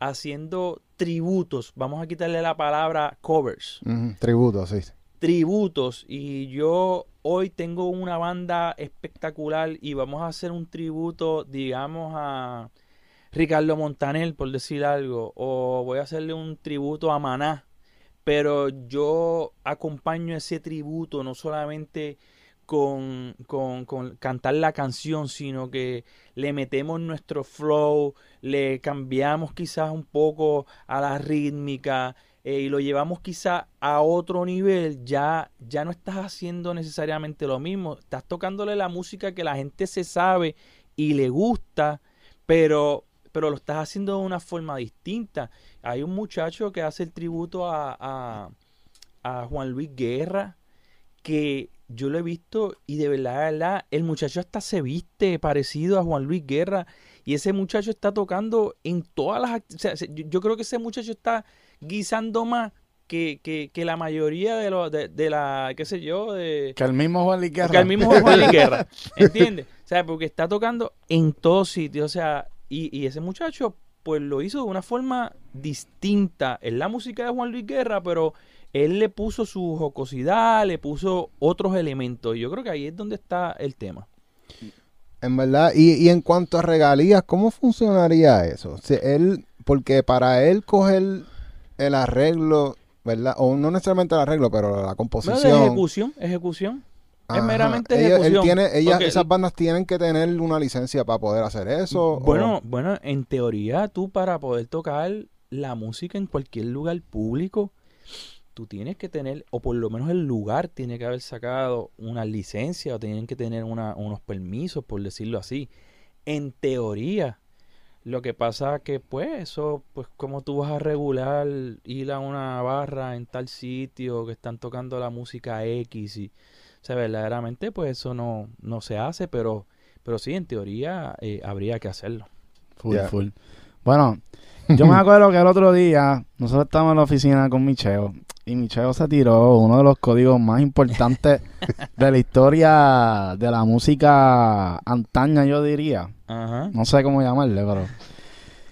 haciendo tributos, vamos a quitarle la palabra covers. tributos, sí. Tributos. Y yo hoy tengo una banda espectacular y vamos a hacer un tributo, digamos, a Ricardo Montaner, por decir algo. O voy a hacerle un tributo a Maná pero yo acompaño ese tributo no solamente con, con, con, cantar la canción, sino que le metemos nuestro flow, le cambiamos quizás un poco a la rítmica eh, y lo llevamos quizás a otro nivel, ya, ya no estás haciendo necesariamente lo mismo, estás tocándole la música que la gente se sabe y le gusta, pero, pero lo estás haciendo de una forma distinta. Hay un muchacho que hace el tributo a, a, a Juan Luis Guerra, que yo lo he visto y de verdad, el muchacho hasta se viste parecido a Juan Luis Guerra y ese muchacho está tocando en todas las... O yo, creo que ese muchacho está guisando más que, que, la mayoría de, los de, la, qué sé yo, de... Que el mismo Juan Luis Guerra. Que el mismo Juan Luis Guerra, ¿entiendes? O sea, porque está tocando en todos sitios, o sea, y, y ese muchacho pues lo hizo de una forma distinta. en la música de Juan Luis Guerra, pero él le puso su jocosidad, le puso otros elementos. Yo creo que ahí es donde está el tema. En verdad, y, en cuanto a regalías, ¿cómo funcionaría eso? Si él, porque para él coger el arreglo, ¿verdad? O no necesariamente el arreglo, pero la composición. No, ejecución, ejecución. Es meramente ejecución. tiene, esas bandas tienen que tener una licencia para poder hacer eso. Bueno, bueno, en teoría tú para poder tocar la música en cualquier lugar público, tú tienes que tener, o por lo menos el lugar tiene que haber sacado una licencia o tienen que tener unos permisos, por decirlo así. En teoría, lo que pasa que pues eso, pues como tú vas a regular ir a una barra en tal sitio que están tocando la música X y, o sea, verdaderamente pues eso no, no se hace, pero, pero sí, en teoría eh, habría que hacerlo. Full, full. Bueno, yo me acuerdo que el otro día nosotros estábamos en la oficina con Micheo y Micheo se tiró uno de los códigos más importantes de la historia de la música antaña, yo diría. No sé cómo llamarle, pero...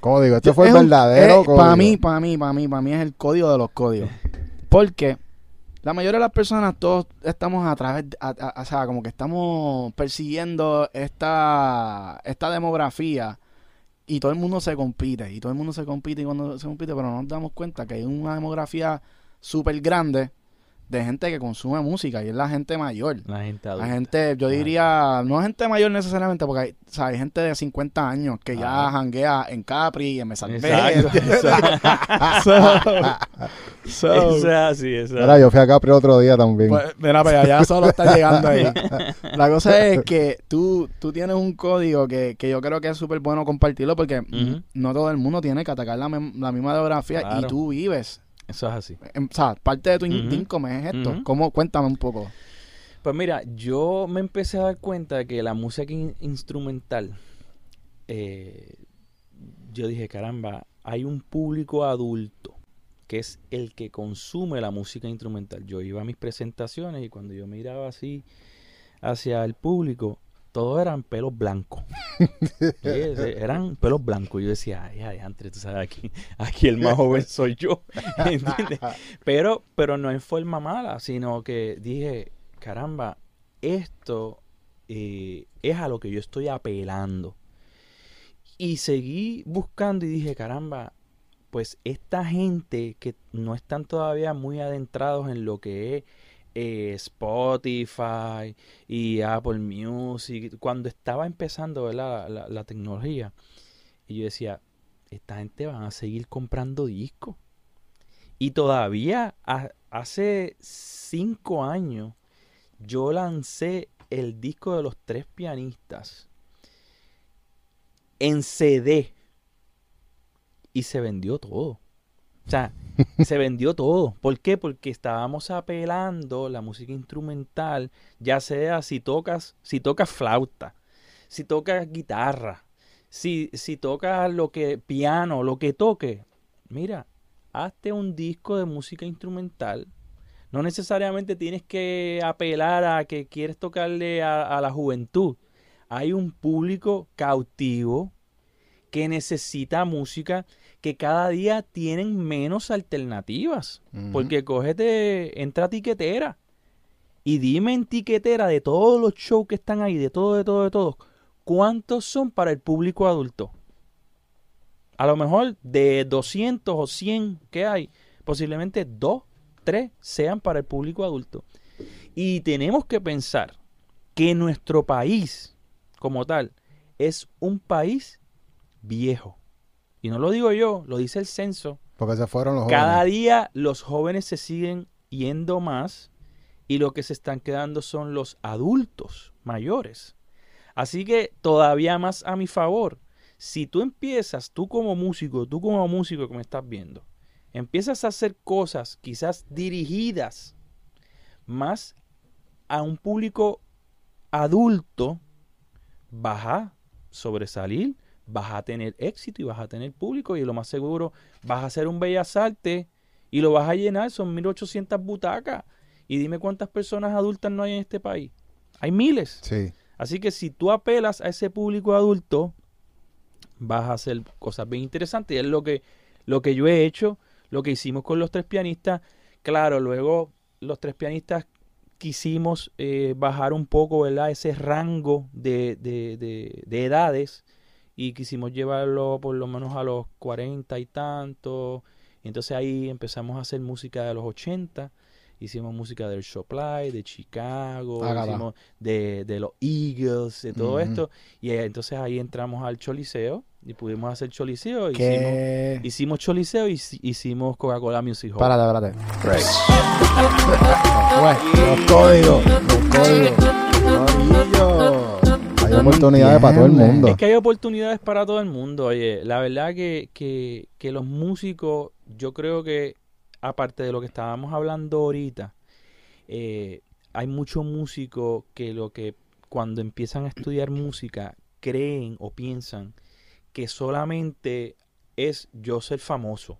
Código, este fue el verdadero código. Para mí, para mí, para mí, para mí es el código de los códigos. Porque la mayoría de las personas, todos estamos a través, o sea, como que estamos persiguiendo esta, esta demografía y todo el mundo se compite, y todo el mundo se compite y cuando se compite, pero no nos damos cuenta que hay una demografía súper grande de gente que consume música y es la gente mayor. La gente adulta. La gente, yo diría, no gente mayor necesariamente, porque hay, o sea, hay gente de 50 años que ya janguea en Capri, en Mesalpe. so, eso es así, eso. Mira, yo fui a Capri otro día también. Pues, mira, pero ya solo está llegando ahí. La cosa es que tú, tú tienes un código que, que yo creo que es súper bueno compartirlo porque no todo el mundo tiene que atacar la, la misma geografía y tú vives eso es así. Em, o sea, parte de tu uh es esto. ¿Cómo? Cuéntame un poco. Pues mira, yo me empecé a dar cuenta de que la música instrumental, eh, yo dije, caramba, hay un público adulto que es el que consume la música instrumental. Yo iba a mis presentaciones y cuando yo miraba así hacia el público, todos eran pelos blancos. eran pelos blancos. Yo decía, ay, ay, antes, tú sabes, aquí, aquí el más joven soy yo. Pero, pero no en forma mala, sino que dije, caramba, esto eh, es a lo que yo estoy apelando. Y seguí buscando y dije, caramba, pues esta gente que no están todavía muy adentrados en lo que es eh, Spotify y Apple Music, cuando estaba empezando La, tecnología, y yo decía, esta gente van a seguir comprando discos. Y todavía hace cinco años yo lancé el disco de los tres pianistas en CD y se vendió todo. O sea, se vendió todo. ¿Por qué? Porque estábamos apelando la música instrumental, ya sea si tocas, si tocas flauta, si tocas guitarra, si, si tocas lo que, piano, lo que toque. Mira, hazte un disco de música instrumental. No necesariamente tienes que apelar a que quieres tocarle a la juventud. Hay un público cautivo que necesita música que cada día tienen menos alternativas. Porque cógete, entra a tiquetera y dime en tiquetera de todos los shows que están ahí, de todo, de todo, de todo, ¿cuántos son para el público adulto? A lo mejor de 200 o 100 que hay, posiblemente 2, 3 sean para el público adulto. Y tenemos que pensar que nuestro país, como tal, es un país viejo. Y no lo digo yo, lo dice el censo. Porque se fueron los jóvenes. Cada día los jóvenes se siguen yendo más y lo que se están quedando son los adultos mayores. Así que todavía más a mi favor, si tú empiezas, tú como músico, tú como músico que me estás viendo, empiezas a hacer cosas quizás dirigidas más a un público adulto, vas a sobresalir, vas a tener éxito y vas a tener público y lo más seguro vas a hacer un bellas artes y lo vas a llenar, son 1800 butacas. Y dime cuántas personas adultas no hay en este país. Hay miles. Sí. Así que si tú apelas a ese público adulto, vas a hacer cosas bien interesantes. Y es lo que, lo que yo he hecho, lo que hicimos con los tres pianistas. Claro, luego los tres pianistas quisimos eh, bajar un poco, ¿verdad? Ese rango de, de, de, edades y quisimos llevarlo por lo menos a los cuarenta y tantos. Entonces ahí empezamos a hacer música de los 80 hicimos música del Supply, de Chicago, hicimos de, de, los Eagles, de todo esto. Y eh, entonces ahí entramos al Choliseo y pudimos hacer Choliseo. Hicimos, hicimos Choliseo y hicimos Coca-Cola Music Hall. Párate, espérate. los códigos, los códigos. Hay oportunidades para todo el mundo. Es que hay oportunidades para todo el mundo. Oye, la verdad que, que, que los músicos, yo creo que aparte de lo que estábamos hablando ahorita, eh, hay muchos músicos que lo que cuando empiezan a estudiar música creen o piensan que solamente es yo ser famoso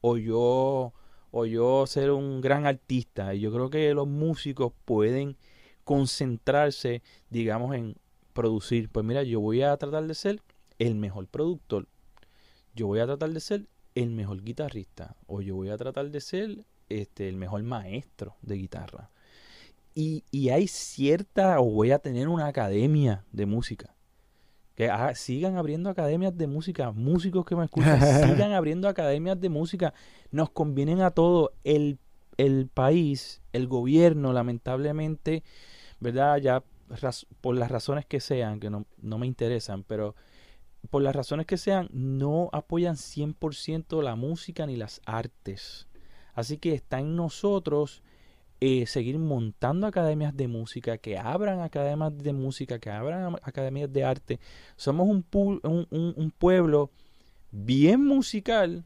o yo o yo ser un gran artista. Y yo creo que los músicos pueden concentrarse, digamos, en producir. Pues mira, yo voy a tratar de ser el mejor productor. Yo voy a tratar de ser el mejor guitarrista o yo voy a tratar de ser este, el mejor maestro de guitarra. Y, y hay cierta, o voy a tener una academia de música. Que ah, sigan abriendo academias de música, músicos que me escuchan, sigan abriendo academias de música. Nos convienen a todos. El, el país, el gobierno, lamentablemente, ¿verdad? Ya por las razones que sean, que no, no me interesan, pero por las razones que sean, no apoyan 100% la música ni las artes. Así que está en nosotros eh, seguir montando academias de música, que abran academias de música, que abran academias de arte. Somos un, un, pueblo bien musical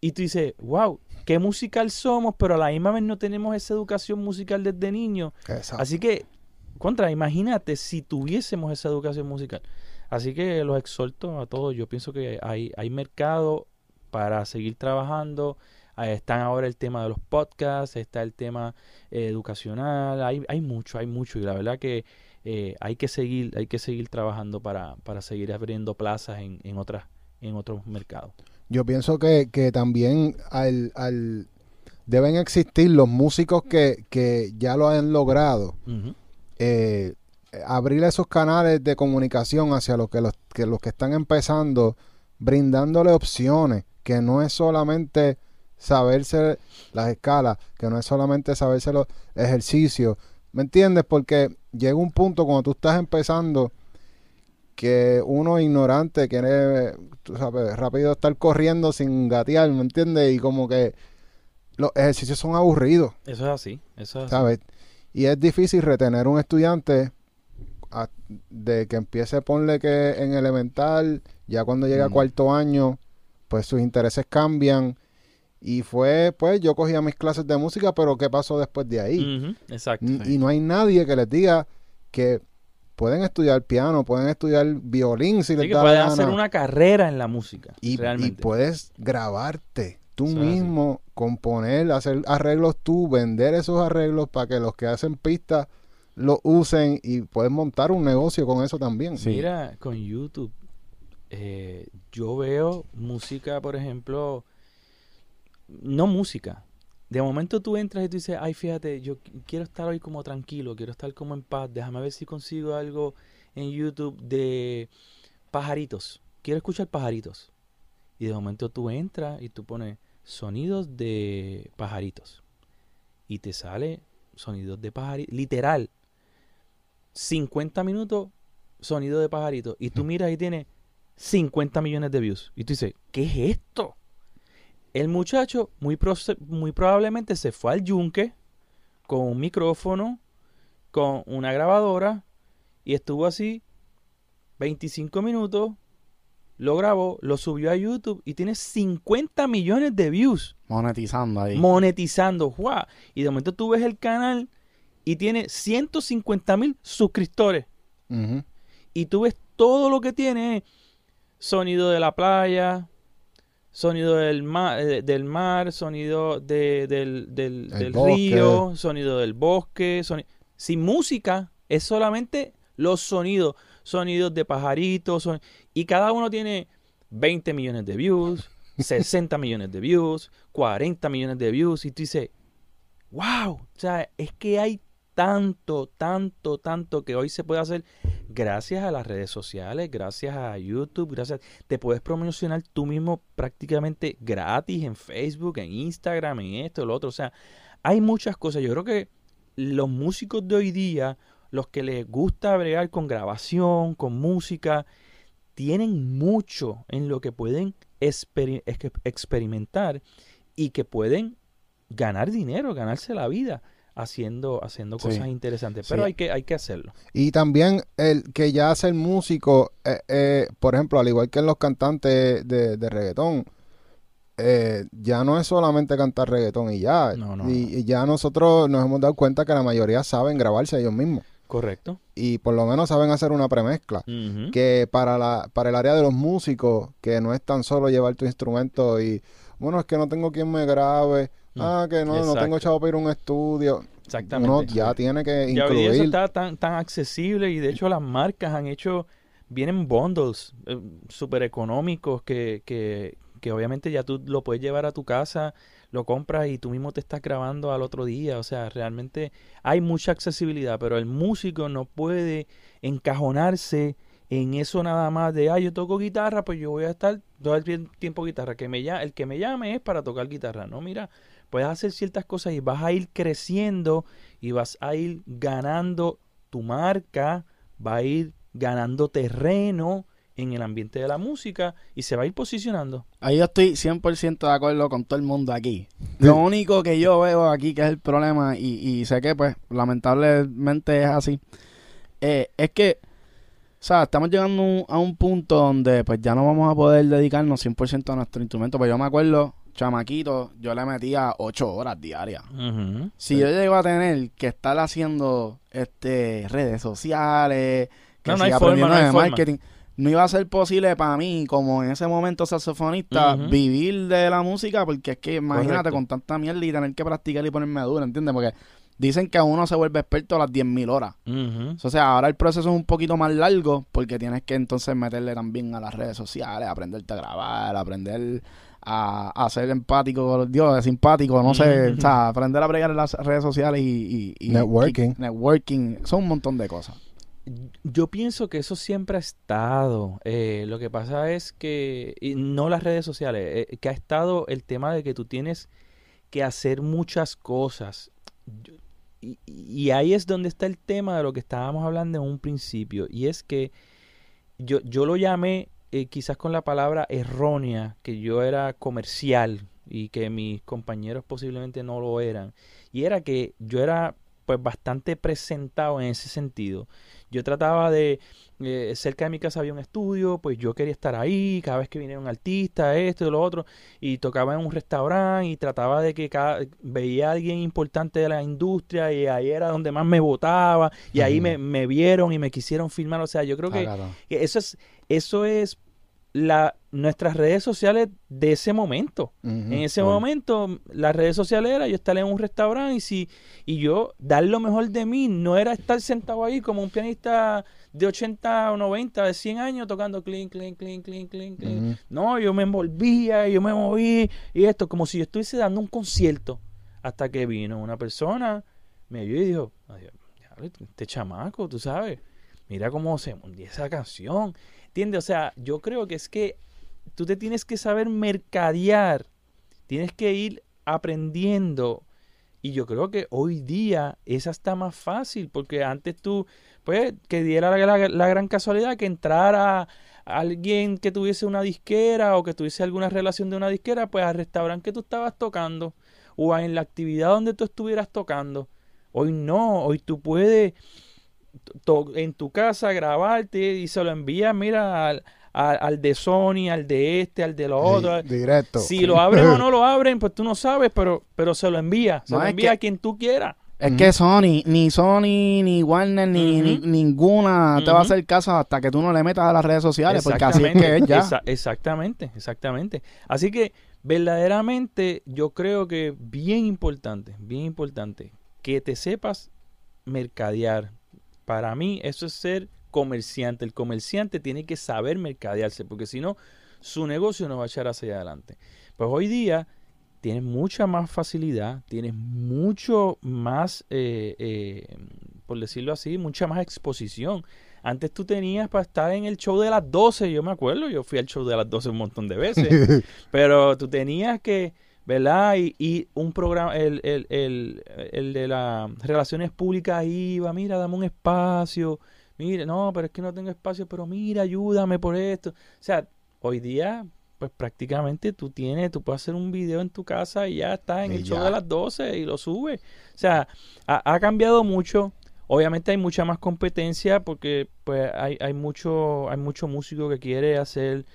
y tú dices, wow, qué musical somos, pero a la misma vez no tenemos esa educación musical desde niño. Así que, contra, imagínate si tuviésemos esa educación musical. Así que los exhorto a todos. Yo pienso que hay, hay mercado para seguir trabajando. Ahí están ahora el tema de los podcasts, está el tema eh, educacional, hay, hay mucho, hay mucho. Y la verdad que eh, hay que seguir, hay que seguir trabajando para, para seguir abriendo plazas en, en otras, en otros mercados. Yo pienso que, que también al, al deben existir los músicos que, que ya lo han logrado. Eh, abrir esos canales de comunicación hacia los que los que, los que están empezando, brindándole opciones, que no es solamente saberse las escalas, que no es solamente saberse los ejercicios, ¿me entiendes? Porque llega un punto cuando tú estás empezando que uno ignorante quiere, tú sabes, rápido estar corriendo sin gatear, ¿me entiendes? Y como que los ejercicios son aburridos. Eso es así, eso es ¿sabes? Y es difícil retener un estudiante de que empiece, ponle que en elemental, ya cuando llega a cuarto año, pues sus intereses cambian. Y fue, pues, yo cogía mis clases de música, pero ¿qué pasó después de ahí? Exacto. Y no hay nadie que les diga que pueden estudiar piano, pueden estudiar violín si les da pueden hacer una carrera en la música. Y, y puedes grabarte tú mismo, componer, hacer arreglos tú, vender esos arreglos para que los que hacen pistas lo usen y pueden montar un negocio con eso también. Mira, con YouTube, eh, yo veo música, por ejemplo, no música. De momento tú entras y tú dices, ay, fíjate, yo quiero estar hoy como tranquilo, quiero estar como en paz, déjame ver si consigo algo en YouTube de pajaritos. Quiero escuchar pajaritos. Y de momento tú entras y tú pones sonidos de pajaritos. Y te sale sonidos de pajaritos. Literal, 50 minutos sonido de pajarito. Y tú miras y tiene 50 millones de views. Y tú dices, ¿qué es esto? El muchacho muy, muy probablemente se fue al yunque con un micrófono, con una grabadora y estuvo así 25 minutos, lo grabó, lo subió a YouTube y tiene 50 millones de views. Monetizando ahí. Monetizando, ¡guau! Y de momento tú ves el canal y tiene 150 mil suscriptores. Y tú ves todo lo que tiene. Sonido de la playa, sonido del mar, eh, del mar sonido del, del, río, sonido del bosque. Sin música, es solamente los sonidos. Sonidos de pajaritos. y cada uno tiene 20 millones de views, 60 millones de views, 40 millones de views. Y tú dices, wow, o sea, es que hay tanto, tanto, tanto que hoy se puede hacer gracias a las redes sociales, gracias a YouTube, gracias. Te puedes promocionar tú mismo prácticamente gratis en Facebook, en Instagram, en esto, lo otro. O sea, hay muchas cosas. Yo creo que los músicos de hoy día, los que les gusta bregar con grabación, con música, tienen mucho en lo que pueden experimentar y que pueden ganar dinero, ganarse la vida haciendo, haciendo cosas interesantes. Pero hay, que, hay que hacerlo. Y también el que ya hace el músico, eh, eh, por ejemplo, al igual que los cantantes de, reggaetón, eh, ya no es solamente cantar reggaetón y ya. y, ya nosotros nos hemos dado cuenta que la mayoría saben grabarse ellos mismos. Correcto. Y por lo menos saben hacer una premezcla. Que para, la, para el área de los músicos, que no es tan solo llevar tu instrumento y, bueno, es que no tengo quien me grabe. Ah, que no, no tengo chavo para ir a un estudio. Exactamente. Uno ya tiene que incluir. Ya eso está tan, tan accesible y de hecho las marcas han hecho, vienen bundles eh, súper económicos que, que, que obviamente ya tú lo puedes llevar a tu casa, lo compras y tú mismo te estás grabando al otro día. O sea, realmente hay mucha accesibilidad, pero el músico no puede encajonarse en eso nada más de, ah, yo toco guitarra, pues yo voy a estar todo el tiempo guitarra. Que me, el que me llame es para tocar guitarra. No, mira, puedes hacer ciertas cosas y vas a ir creciendo y vas a ir ganando tu marca, va a ir ganando terreno en el ambiente de la música y se va a ir posicionando. Ahí yo estoy 100% de acuerdo con todo el mundo aquí. Lo único que yo veo aquí que es el problema y, sé que pues lamentablemente es así, eh, es que o sea, estamos llegando a un punto donde pues ya no vamos a poder dedicarnos 100% a nuestro instrumento. Pues yo me acuerdo chamaquito, yo le metía ocho horas diarias. Si yo llego a tener que estar haciendo este redes sociales, que no, aprendiendo de marketing, no iba a ser posible para mí, como en ese momento saxofonista, vivir de la música, porque es que imagínate con tanta mierda y tener que practicar y ponerme duro, ¿entiendes? Porque dicen que uno se vuelve experto a las 10.000 horas. O sea, ahora el proceso es un poquito más largo porque tienes que entonces meterle también a las redes sociales, aprenderte a grabar, aprender a, ser empático, Dios, simpático, no sé, o sea, aprender a bregar en las redes sociales y, networking. networking, son un montón de cosas. Yo pienso que eso siempre ha estado. Eh, lo que pasa es que, no las redes sociales, eh, que ha estado el tema de que tú tienes que hacer muchas cosas. y, y, ahí es donde está el tema de lo que estábamos hablando en un principio. Y es que yo, yo lo llamé eh, quizás con la palabra errónea, que yo era comercial y que mis compañeros posiblemente no lo eran. Y era que yo era pues bastante presentado en ese sentido. Yo trataba de, eh, cerca de mi casa había un estudio, pues yo quería estar ahí, cada vez que viniera un artista, esto y lo otro, y tocaba en un restaurante y trataba de que cada, veía a alguien importante de la industria y ahí era donde más me votaba y ahí me, me, vieron y me quisieron filmar. O sea, yo creo ah, que eso es, eso es la, nuestras redes sociales de ese momento. en ese momento, las redes sociales era yo estar en un restaurante y si y yo dar lo mejor de mí no era estar sentado ahí como un pianista de 80 o 90, de 100 años tocando clean, clean, clean, clean, clean, clean. No, yo me envolvía, yo me moví y esto, como si yo estuviese dando un concierto. Hasta que vino una persona, me vio y dijo, este chamaco, tú sabes, mira cómo se mundía esa canción ¿Entiendes? O sea, yo creo que es que tú te tienes que saber mercadear, tienes que ir aprendiendo Y yo creo que hoy día esa está más fácil, porque antes tú, pues, que diera la, gran casualidad que entrara alguien que tuviese una disquera o que tuviese alguna relación de una disquera, pues al restaurante que tú estabas tocando o en la actividad donde tú estuvieras tocando. Hoy no, hoy tú puedes en tu casa grabarte y se lo envías, mira, al, al, de Sony, al de este, al de lo otro. directo. Si lo abren o no lo abren, pues tú no sabes, pero, pero se lo envía. Se lo envía a quien tú quieras. Es que Sony, ni Sony, ni Warner, ni, ninguna te va a hacer caso hasta que tú no le metas a las redes sociales, porque así es que es ya. exactamente, exactamente. Así que verdaderamente yo creo que bien importante, bien importante, que te sepas mercadear. Para mí eso es ser comerciante. El comerciante tiene que saber mercadearse, porque si no, su negocio no va a echar hacia adelante. Pues hoy día tienes mucha más facilidad, tienes mucho más, eh, eh, por decirlo así, mucha más exposición. Antes tú tenías para estar en el show de las 12, yo me acuerdo, yo fui al show de las 12 un montón de veces, pero tú tenías que, ¿verdad? Y, un programa, el, el, el, el de las relaciones públicas iba, mira, dame un espacio, mire, no, pero es que no tengo espacio, pero mira, ayúdame por esto. O sea, hoy día, pues prácticamente tú tienes, tú puedes hacer un video en tu casa y ya está en el show de las 12 y lo subes. O sea, ha, cambiado mucho. Obviamente hay mucha más competencia porque pues hay, hay mucho hay mucho músico que quiere hacer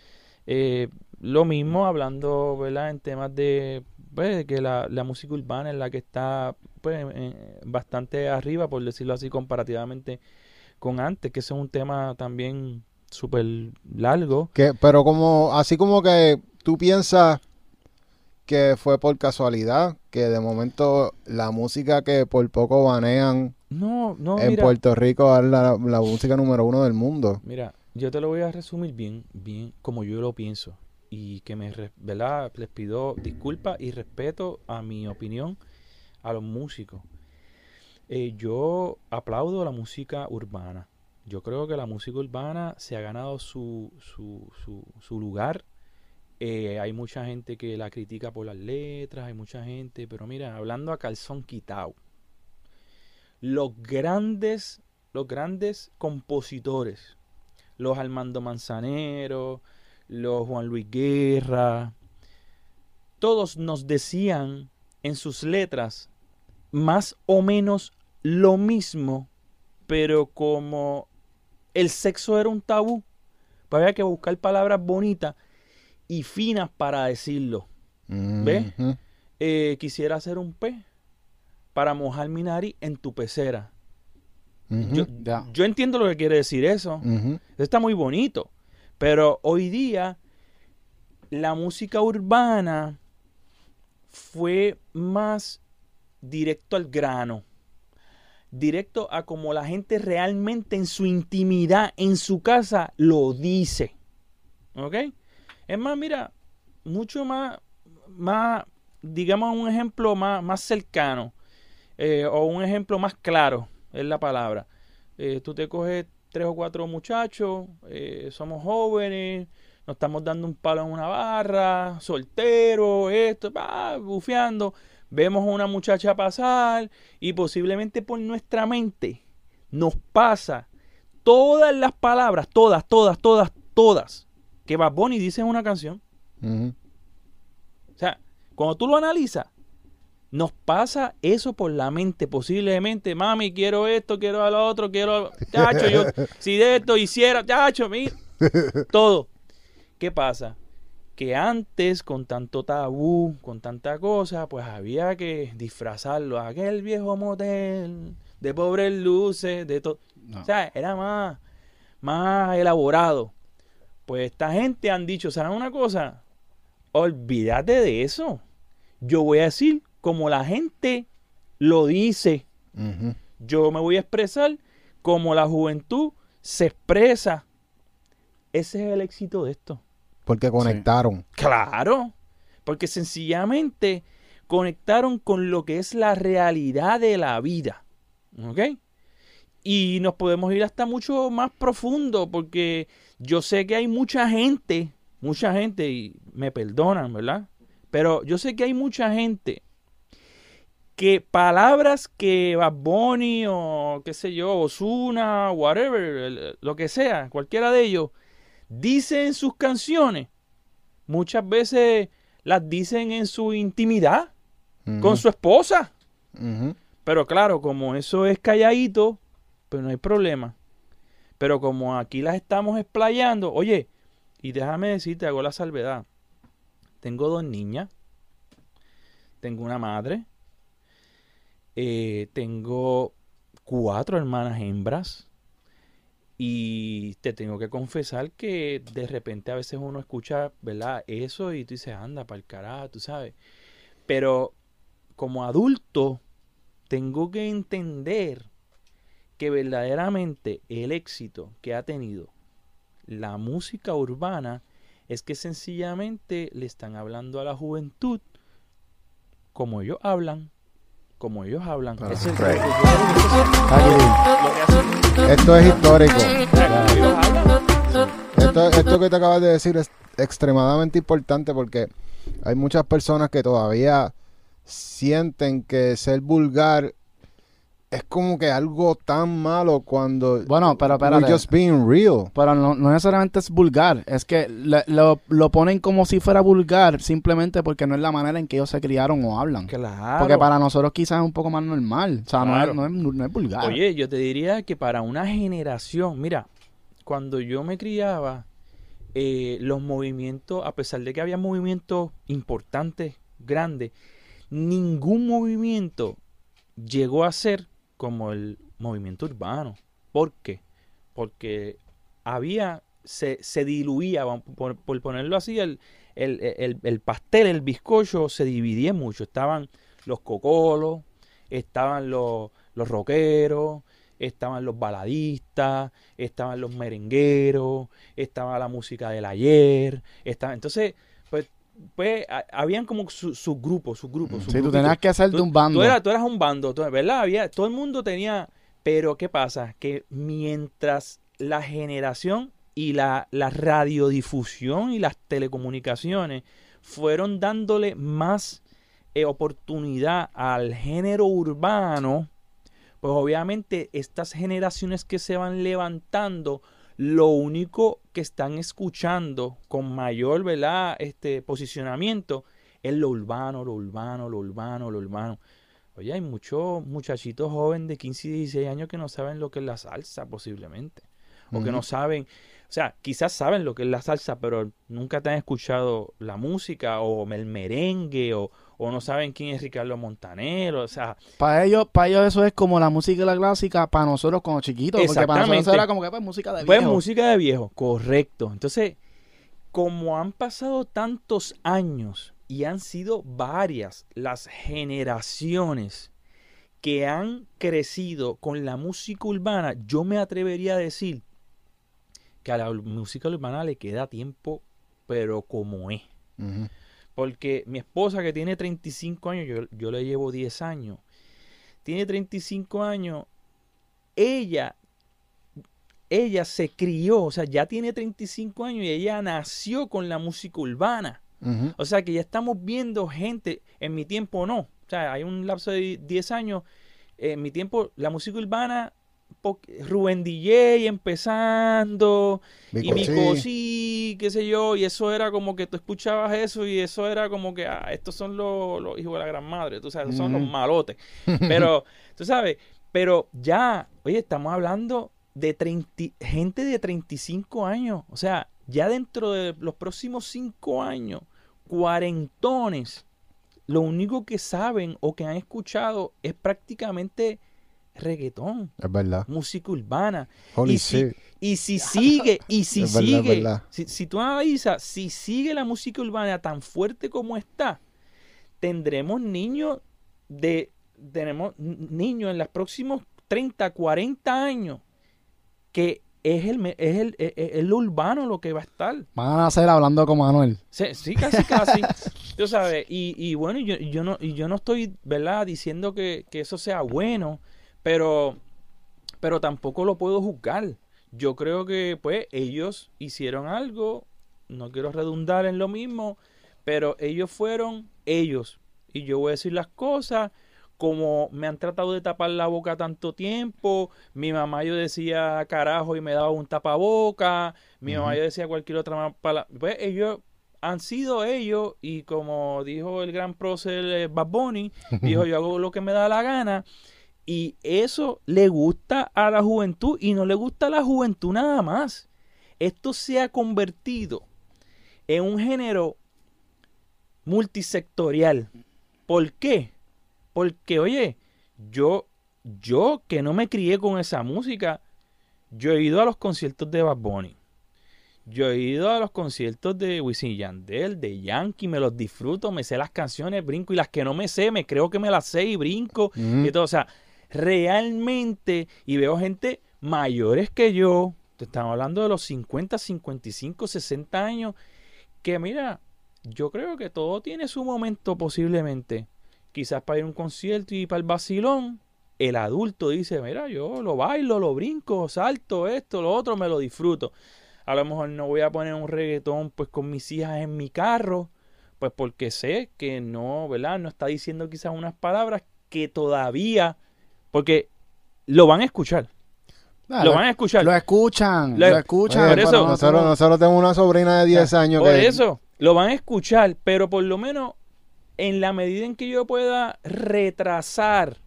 eh, lo mismo hablando verdad en temas de pues, que la, la, música urbana es la que está pues, bastante arriba por decirlo así comparativamente con antes, que ese es un tema también súper largo. Que, pero como, así como que tú piensas que fue por casualidad, que de momento la música que por poco banean no, no, en Puerto Rico es la, música número uno del mundo. Mira, yo te lo voy a resumir bien, bien como yo lo pienso. Y que me, ¿verdad? Les pido disculpas y respeto a mi opinión a los músicos. Eh, yo aplaudo la música urbana. Yo creo que la música urbana se ha ganado su, su, su, lugar. Eh, hay mucha gente que la critica por las letras, hay mucha gente, pero mira, hablando a calzón quitado, los grandes, los grandes compositores, los Armando Manzanero, los Juan Luis Guerra, todos nos decían en sus letras más o menos lo mismo, pero como el sexo era un tabú, pues había que buscar palabras bonitas y finas para decirlo. ¿Ves? Eh, quisiera hacer un pez para mojar mi nariz en tu pecera. yo, entiendo lo que quiere decir eso. Está muy bonito. Pero hoy día la música urbana fue más directo al grano directo a como la gente realmente en su intimidad, en su casa, lo dice. ¿Ok? Es más, mira, mucho más, más digamos un ejemplo más, más cercano eh, o un ejemplo más claro es la palabra. Eh, tú te coges tres o cuatro muchachos, eh, somos jóvenes, nos estamos dando un palo en una barra, soltero, esto, va, bufeando vemos a una muchacha pasar y posiblemente por nuestra mente nos pasa todas las palabras, todas, todas, todas, todas, que Bad Bunny dice en una canción. O sea, cuando tú lo analizas, nos pasa eso por la mente, posiblemente, mami, quiero esto, quiero a lo otro, quiero, chacho, yo, si de esto hiciera, chacho, mira, todo. ¿Qué pasa? que antes con tanto tabú, con tanta cosa, pues había que disfrazarlo. Aquel viejo motel de pobres luces, de todo. O sea, era más, más elaborado. Pues esta gente han dicho, ¿saben una cosa? Olvídate de eso. Yo voy a decir como la gente lo dice. Yo me voy a expresar como la juventud se expresa. Ese es el éxito de esto. Porque conectaron. Claro, porque sencillamente conectaron con lo que es la realidad de la vida. ¿Ok? Y nos podemos ir hasta mucho más profundo, porque yo sé que hay mucha gente, mucha gente, y me perdonan, ¿verdad? Pero yo sé que hay mucha gente que palabras que Bad Bunny o qué sé yo, Osuna, whatever, lo que sea, cualquiera de ellos, dice en sus canciones, muchas veces las dicen en su intimidad con su esposa. Pero claro, como eso es calladito, pues no hay problema. Pero como aquí las estamos explayando, oye, y déjame decirte, hago la salvedad. Tengo dos niñas, tengo una madre, eh, tengo cuatro hermanas hembras. Y te tengo que confesar que de repente a veces uno escucha, ¿verdad? Eso y tú dices, anda, para el carajo, tú sabes. Pero como adulto, tengo que entender que verdaderamente el éxito que ha tenido la música urbana es que sencillamente le están hablando a la juventud como ellos hablan como ellos hablan. Esto es histórico. Esto, esto que te acabas de decir es extremadamente importante porque hay muchas personas que todavía sienten que ser vulgar es como que algo tan malo cuando bueno pero espérate, just being real. Pero no, necesariamente es vulgar es que lo, lo, ponen como si fuera vulgar simplemente porque no es la manera en que ellos se criaron o hablan. Claro. Porque para nosotros quizás es un poco más normal o sea no, es, no, es, vulgar. Oye yo te diría que para una generación mira cuando yo me criaba eh, los movimientos a pesar de que había movimientos importantes grandes ningún movimiento llegó a ser como el movimiento urbano. ¿Por qué? Porque había, se, se diluía, por, ponerlo así, el, el, pastel, el bizcocho se dividía mucho. Estaban los cocolos, estaban los, los rockeros, estaban los baladistas, estaban los merengueros, estaba la música del ayer, estaba, entonces, pues, habían como sus grupos, sus grupos. sí, tú tenías que hacerte un bando. Tú eras, tú eras un bando, ¿verdad? Había, todo el mundo tenía, pero ¿qué pasa? Que mientras la generación y la, la radiodifusión y las telecomunicaciones fueron dándole más eh, oportunidad al género urbano, pues obviamente estas generaciones que se van levantando lo único que están escuchando con mayor ¿verdad? Este, posicionamiento es lo urbano, lo urbano, lo urbano, lo urbano. Oye, hay muchos muchachitos jóvenes de 15 y 16 años que no saben lo que es la salsa posiblemente. O que no saben, o sea, quizás saben lo que es la salsa, pero nunca te han escuchado la música o el merengue o, o no saben quién es Ricardo Montanero, o sea... Para ellos, para ellos eso es como la música de la clásica para nosotros como chiquitos, porque para nosotros era como que pues música de pues, viejo. Pues música de viejo, correcto. Entonces, como han pasado tantos años y han sido varias las generaciones que han crecido con la música urbana, yo me atrevería a decir que a la música urbana le queda tiempo, pero como es. Porque mi esposa que tiene 35 años, yo, yo le llevo 10 años, tiene 35 años, ella, ella se crió, o sea, ya tiene 35 años y ella nació con la música urbana. O sea que ya estamos viendo gente, en mi tiempo no, o sea, hay un lapso de 10 años, en mi tiempo la música urbana Rubén DJ empezando y Vico sí, qué sé yo, y eso era como que tú escuchabas eso y eso era como que, ah, estos son los, hijos de la gran madre, tú sabes, son los malotes. Pero, tú sabes, pero ya, oye, estamos hablando de gente de 35 años, o sea, ya dentro de los próximos 5 años, cuarentones, lo único que saben o que han escuchado es prácticamente reggaetón. Es verdad. Música urbana. y, si, y si sigue, y si sigue, Si, si, tú analizas, si sigue la música urbana tan fuerte como está, tendremos niños de, tenemos niños en los próximos 30, 40 años que es el, es el, es el urbano lo que va a estar. Van a nacer hablando como Manuel. Sí, casi, casi. Tú sabes, y, y bueno, yo, yo, no, y yo no estoy, ¿verdad?, diciendo que, que eso sea bueno pero, pero tampoco lo puedo juzgar. Yo creo que pues ellos hicieron algo, no quiero redundar en lo mismo, pero ellos fueron ellos. Y yo voy a decir las cosas como me han tratado de tapar la boca tanto tiempo, mi mamá yo decía carajo y me daba un tapaboca, mi mamá yo decía cualquier otra palabra, pues ellos han sido ellos. Y como dijo el gran prócer eh, Bad Bunny, dijo yo hago lo que me da la gana y eso le gusta a la juventud y no le gusta a la juventud nada más. Esto se ha convertido en un género multisectorial. ¿Por qué? Porque, oye, yo, yo que no me crié con esa música, yo he ido a los conciertos de Bad Bunny. Yo he ido a los conciertos de Wisin Yandel, de Yankee, me los disfruto, me sé las canciones, brinco y las que no me sé, me creo que me las sé y brinco y todo. O sea, realmente, y veo gente mayores que yo, te estamos hablando de los 50, 55, 60 años, que mira, yo creo que todo tiene su momento posiblemente quizás para ir a un concierto y para el vacilón, el adulto dice, mira, yo lo bailo, lo brinco, salto, esto, lo otro, me lo disfruto. A lo mejor no voy a poner un reggaetón pues con mis hijas en mi carro, pues porque sé que no, ¿verdad? No está diciendo quizás unas palabras que todavía, porque lo van a escuchar. lo van a escuchar. Lo escuchan, lo, escuchan. Por eso, nosotros, nosotros tenemos una sobrina de 10 años por eso, lo van a escuchar, pero por lo menos en la medida en que yo pueda retrasar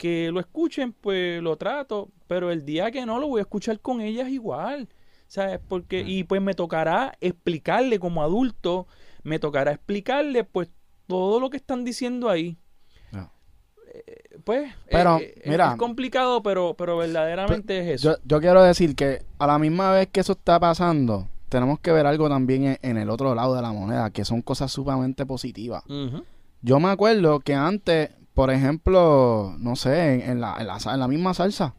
que lo escuchen, pues lo trato, pero el día que no lo voy a escuchar con ellas igual, ¿sabes? Porque, y pues me tocará explicarle como adulto, me tocará explicarle pues todo lo que están diciendo ahí. Eh, pues pero, eh, mira, es complicado, pero, pero verdaderamente es eso. Yo, yo quiero decir que a la misma vez que eso está pasando, tenemos que ver algo también en, el otro lado de la moneda, que son cosas sumamente positivas. Yo me acuerdo que antes, por ejemplo, no sé, en, la, en, la, misma salsa,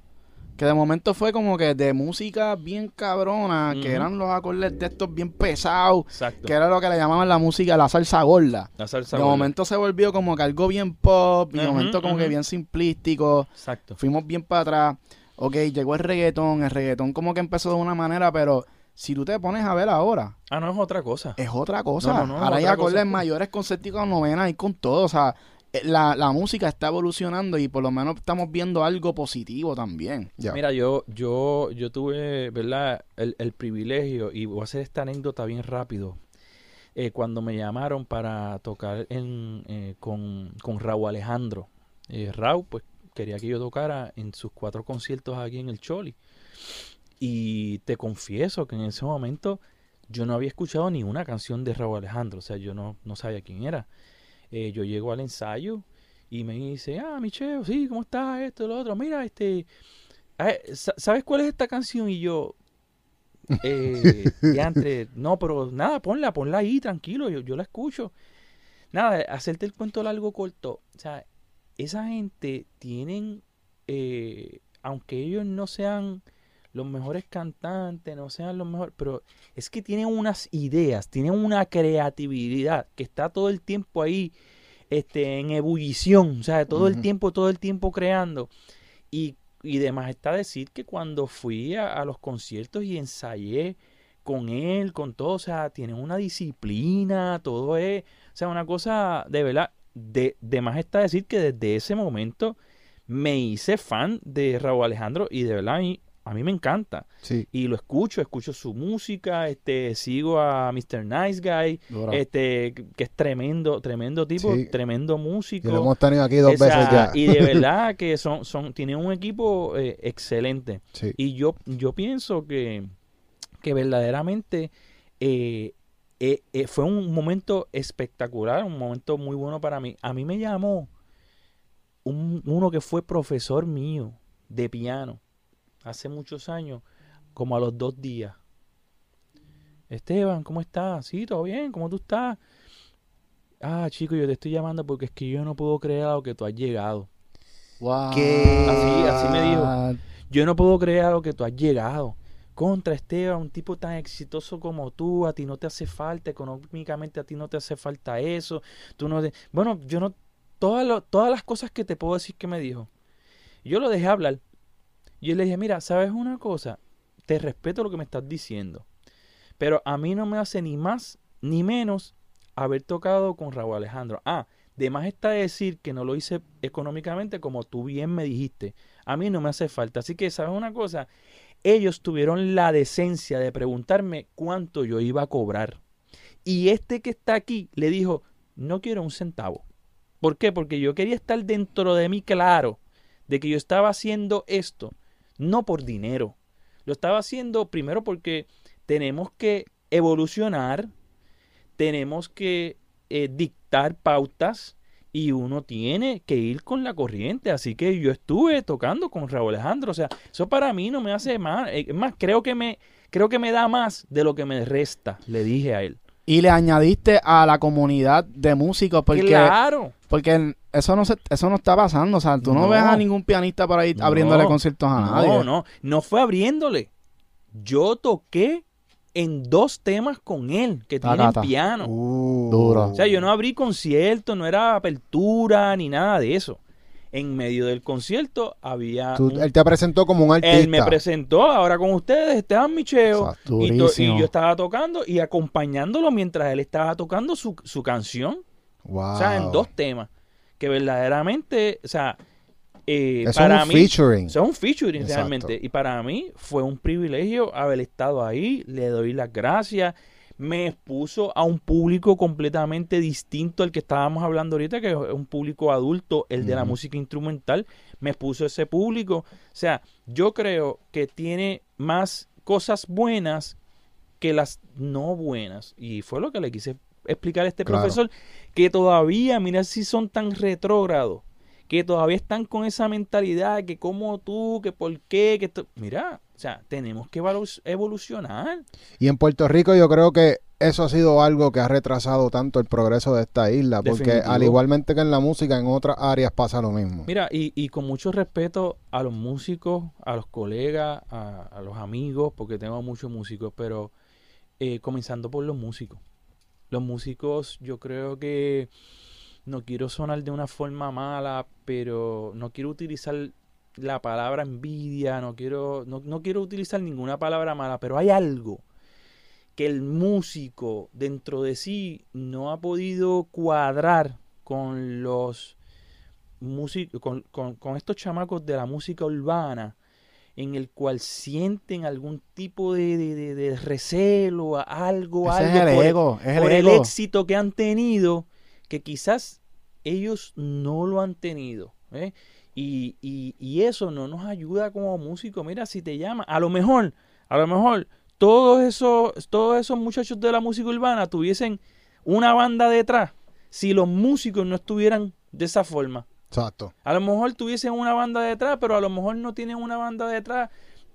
que de momento fue como que de música bien cabrona, que eran los acordes de estos bien pesados, que era lo que le llamaban la música, la salsa gorda. La salsa de momento se volvió como que algo bien pop, y de momento como que bien simplístico. Exacto. Fuimos bien para atrás. Ok, llegó el reggaetón, el reggaetón como que empezó de una manera, pero si tú te pones a ver ahora. Ah, no es otra cosa. Es otra cosa. ahora hay acordes mayores con séptica novena y con todo. O sea, la, la, música está evolucionando y por lo menos estamos viendo algo positivo también. Mira, yo, yo, yo tuve, ¿verdad? El, el, privilegio, y voy a hacer esta anécdota bien rápido. Eh, cuando me llamaron para tocar en, eh, con, con Raúl Alejandro. Raúl, pues quería que yo tocara en sus cuatro conciertos aquí en el Choli. Y te confieso que en ese momento yo no había escuchado ni una canción de Raúl Alejandro, o sea, yo no, no sabía quién era. Eh, yo llego al ensayo y me dice, ah, Micheo, sí, ¿cómo estás? Esto, lo otro. Mira, este, ¿sabes cuál es esta canción? Y yo, eh, entre, no, pero nada, ponla, ponla ahí, tranquilo, yo, yo la escucho. Nada, hacerte el cuento largo corto. O sea, esa gente tienen, eh, aunque ellos no sean los mejores cantantes, no sean los mejores, pero es que tienen unas ideas, tienen una creatividad que está todo el tiempo ahí este, en ebullición, o sea, todo el tiempo, todo el tiempo creando. Y, y demás está decir que cuando fui a, los conciertos y ensayé con él, con todo, o sea, tienen una disciplina, todo es, o sea, una cosa de verdad, de, de más está decir que desde ese momento me hice fan de Raúl Alejandro y de verdad a mí me encanta. Y lo escucho, escucho su música, este, sigo a Mr. Nice Guy, este, que es tremendo, tremendo tipo, tremendo músico. Y lo hemos tenido aquí dos veces ya. Y de verdad que son, son, tienen un equipo eh, excelente. Y yo, yo pienso que, que verdaderamente eh, eh, fue un momento espectacular, un momento muy bueno para mí. A mí me llamó un, uno que fue profesor mío de piano hace muchos años, como a los dos días. Esteban, ¿cómo estás? Sí, todo bien, ¿cómo tú estás? Ah, chico, yo te estoy llamando porque es que yo no puedo creer a lo que tú has llegado. Wow. Así, así me dijo. Yo no puedo creer a lo que tú has llegado. Contra Esteban, un tipo tan exitoso como tú, a ti no te hace falta, económicamente a ti no te hace falta eso. Tú no Bueno, yo no. Todas, todas las cosas que te puedo decir que me dijo. Yo lo dejé hablar. Yo le dije, mira, ¿sabes una cosa? Te respeto lo que me estás diciendo. Pero a mí no me hace ni más ni menos haber tocado con Raúl Alejandro. Ah, De más está decir que no lo hice económicamente como tú bien me dijiste. A mí no me hace falta. Así que, ¿sabes una cosa? Ellos tuvieron la decencia de preguntarme cuánto yo iba a cobrar. Y este que está aquí le dijo, no quiero un centavo. ¿Por qué? Porque yo quería estar dentro de mí claro de que yo estaba haciendo esto, no por dinero. Lo estaba haciendo primero porque tenemos que evolucionar, tenemos que eh, dictar pautas y uno tiene que ir con la corriente. Así que yo estuve tocando con Raúl Alejandro. O sea, eso para mí no me hace más. Eh, es más, creo que me, creo que me da más de lo que me resta, le dije a él. Y le añadiste a la comunidad de músicos porque... Claro. Porque eso no se, eso no está pasando. O sea, tú no, ves a ningún pianista por ahí abriéndole conciertos a nadie. No, no. No fue abriéndole. Yo toqué en dos temas con él, que tienen piano. Uh, duro. O sea, yo no abrí concierto, no era apertura ni nada de eso. En medio del concierto había. él te presentó como un artista. Él me presentó ahora con ustedes, Esteban Micheo. Y, y, yo estaba tocando y acompañándolo mientras él estaba tocando su, su canción. O sea, en dos temas. Que verdaderamente, o sea, eh, es un featuring. Es un featuring realmente. Y para mí fue un privilegio haber estado ahí. Le doy las gracias. Me expuso a un público completamente distinto al que estábamos hablando ahorita, que es un público adulto, el de la música instrumental. Me expuso a ese público. O sea, yo creo que tiene más cosas buenas que las no buenas. Y fue lo que le quise explicar a este profesor, que todavía, mira si son tan retrógrados que todavía están con esa mentalidad que como tú, que por qué, que mira, o sea, tenemos que evolucionar. Y en Puerto Rico yo creo que eso ha sido algo que ha retrasado tanto el progreso de esta isla, porque al igualmente que en la música, en otras áreas pasa lo mismo. Mira, y, y con mucho respeto a los músicos, a los colegas, a, los amigos, porque tengo muchos músicos, pero eh, comenzando por los músicos. Los músicos yo creo que no quiero sonar de una forma mala, pero no quiero utilizar la palabra envidia, no quiero, no, quiero utilizar ninguna palabra mala, pero hay algo que el músico dentro de sí no ha podido cuadrar con los músicos, con, con, estos chamacos de la música urbana, en el cual sienten algún tipo de, de, de, recelo, algo, algo es el ego, es el, el éxito que han tenido que quizás ellos no lo han tenido. ¿eh? Y, y, eso no nos ayuda como músicos. Mira, si te llama, a lo mejor, a lo mejor, todos esos, todos esos muchachos de la música urbana tuviesen una banda detrás si los músicos no estuvieran de esa forma. Exacto. A lo mejor tuviesen una banda detrás, pero a lo mejor no tienen una banda detrás